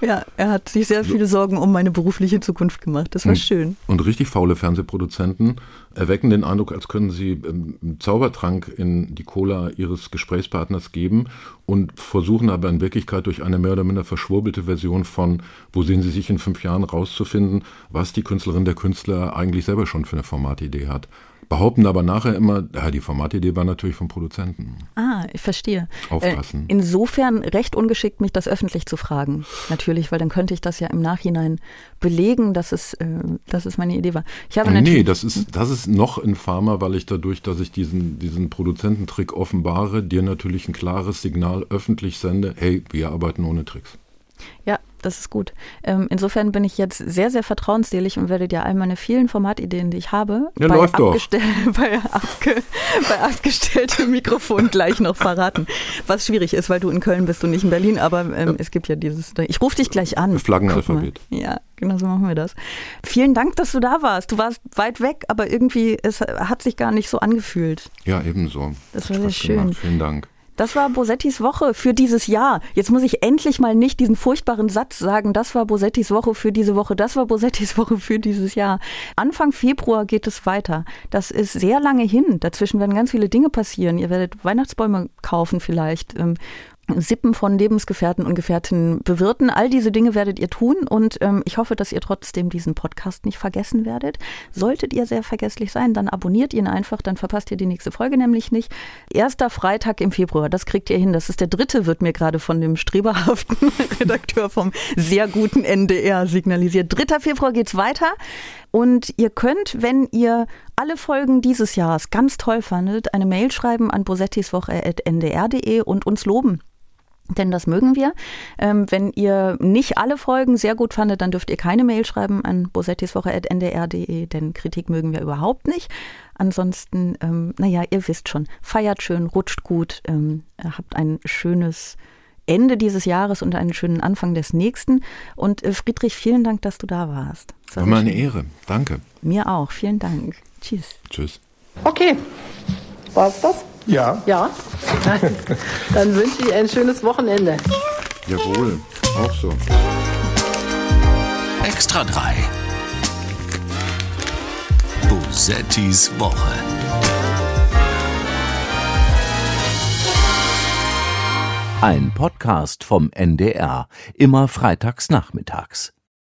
Ja, er hat sich sehr viele Sorgen um meine berufliche Zukunft gemacht. Das war Und- schön. Und richtig faule Fernsehproduzenten erwecken den Eindruck, als können sie ähm, einen Zaubertrank in die Cola ihres Gesprächspartners geben und versuchen aber in Wirklichkeit durch eine mehr oder minder verschwurbelte Version von, wo sehen sie sich in fünf Jahren rauszufinden, was die Künstlerin der Künstler eigentlich selber schon für eine Formatidee hat. Behaupten aber nachher immer, ja, die Formatidee war natürlich vom Produzenten. Ah, ich verstehe. Aufpassen. Äh, insofern recht ungeschickt, mich das öffentlich zu fragen. Natürlich, weil dann könnte ich das ja im Nachhinein belegen, dass es, äh, dass es meine Idee war. Ich habe Nee, das ist, das ist noch infamer, weil ich dadurch, dass ich diesen, diesen Produzententrick offenbare, dir natürlich ein klares Signal öffentlich sende, hey, wir arbeiten ohne Tricks. Ja, das ist gut. Ähm, insofern bin ich jetzt sehr, sehr vertrauensselig und werde dir all meine vielen Formatideen, die ich habe, Ja, doch. abgestell bei, abge bei abgestelltem Mikrofon gleich noch verraten. Was schwierig ist, weil du in Köln bist und nicht in Berlin, aber ähm, es gibt ja dieses, ich rufe dich gleich an. Flaggenalphabet. Ja, genau so machen wir das. Vielen Dank, dass du da warst. Du warst weit weg, aber irgendwie, es hat sich gar nicht so angefühlt. Ja, ebenso. Das war sehr schön. Gemacht. Vielen Dank. Das war Bosettis Woche für dieses Jahr. Jetzt muss ich endlich mal nicht diesen furchtbaren Satz sagen, das war Bosettis Woche für diese Woche, das war Bosettis Woche für dieses Jahr. Anfang Februar geht es weiter. Das ist sehr lange hin. Dazwischen werden ganz viele Dinge passieren. Ihr werdet Weihnachtsbäume kaufen vielleicht. Sippen von Lebensgefährten und Gefährtinnen bewirten. All diese Dinge werdet ihr tun und ähm, ich hoffe, dass ihr trotzdem diesen Podcast nicht vergessen werdet. Solltet ihr sehr vergesslich sein, dann abonniert ihn einfach, dann verpasst ihr die nächste Folge nämlich nicht. Erster Freitag im Februar, das kriegt ihr hin. Das ist der dritte, wird mir gerade von dem streberhaften Redakteur vom sehr guten NDR signalisiert. 3. Februar geht's weiter. Und ihr könnt, wenn ihr alle Folgen dieses Jahres ganz toll fandet, eine Mail schreiben an bosettiswoche.ndr.de und uns loben. Denn das mögen wir. Ähm, wenn ihr nicht alle Folgen sehr gut fandet, dann dürft ihr keine Mail schreiben an bosettiswoche.ndr.de, denn Kritik mögen wir überhaupt nicht. Ansonsten, ähm, naja, ihr wisst schon, feiert schön, rutscht gut, ähm, habt ein schönes Ende dieses Jahres und einen schönen Anfang des nächsten. Und äh, Friedrich, vielen Dank, dass du da warst. Das War mir eine Ehre. Danke. Mir auch. Vielen Dank. Tschüss. Tschüss. Okay. War's das? Ja. Ja. Dann wünsche ich ein schönes Wochenende. Jawohl. Auch so. Extra 3. Bosettis Woche. Ein Podcast vom NDR, immer freitags nachmittags.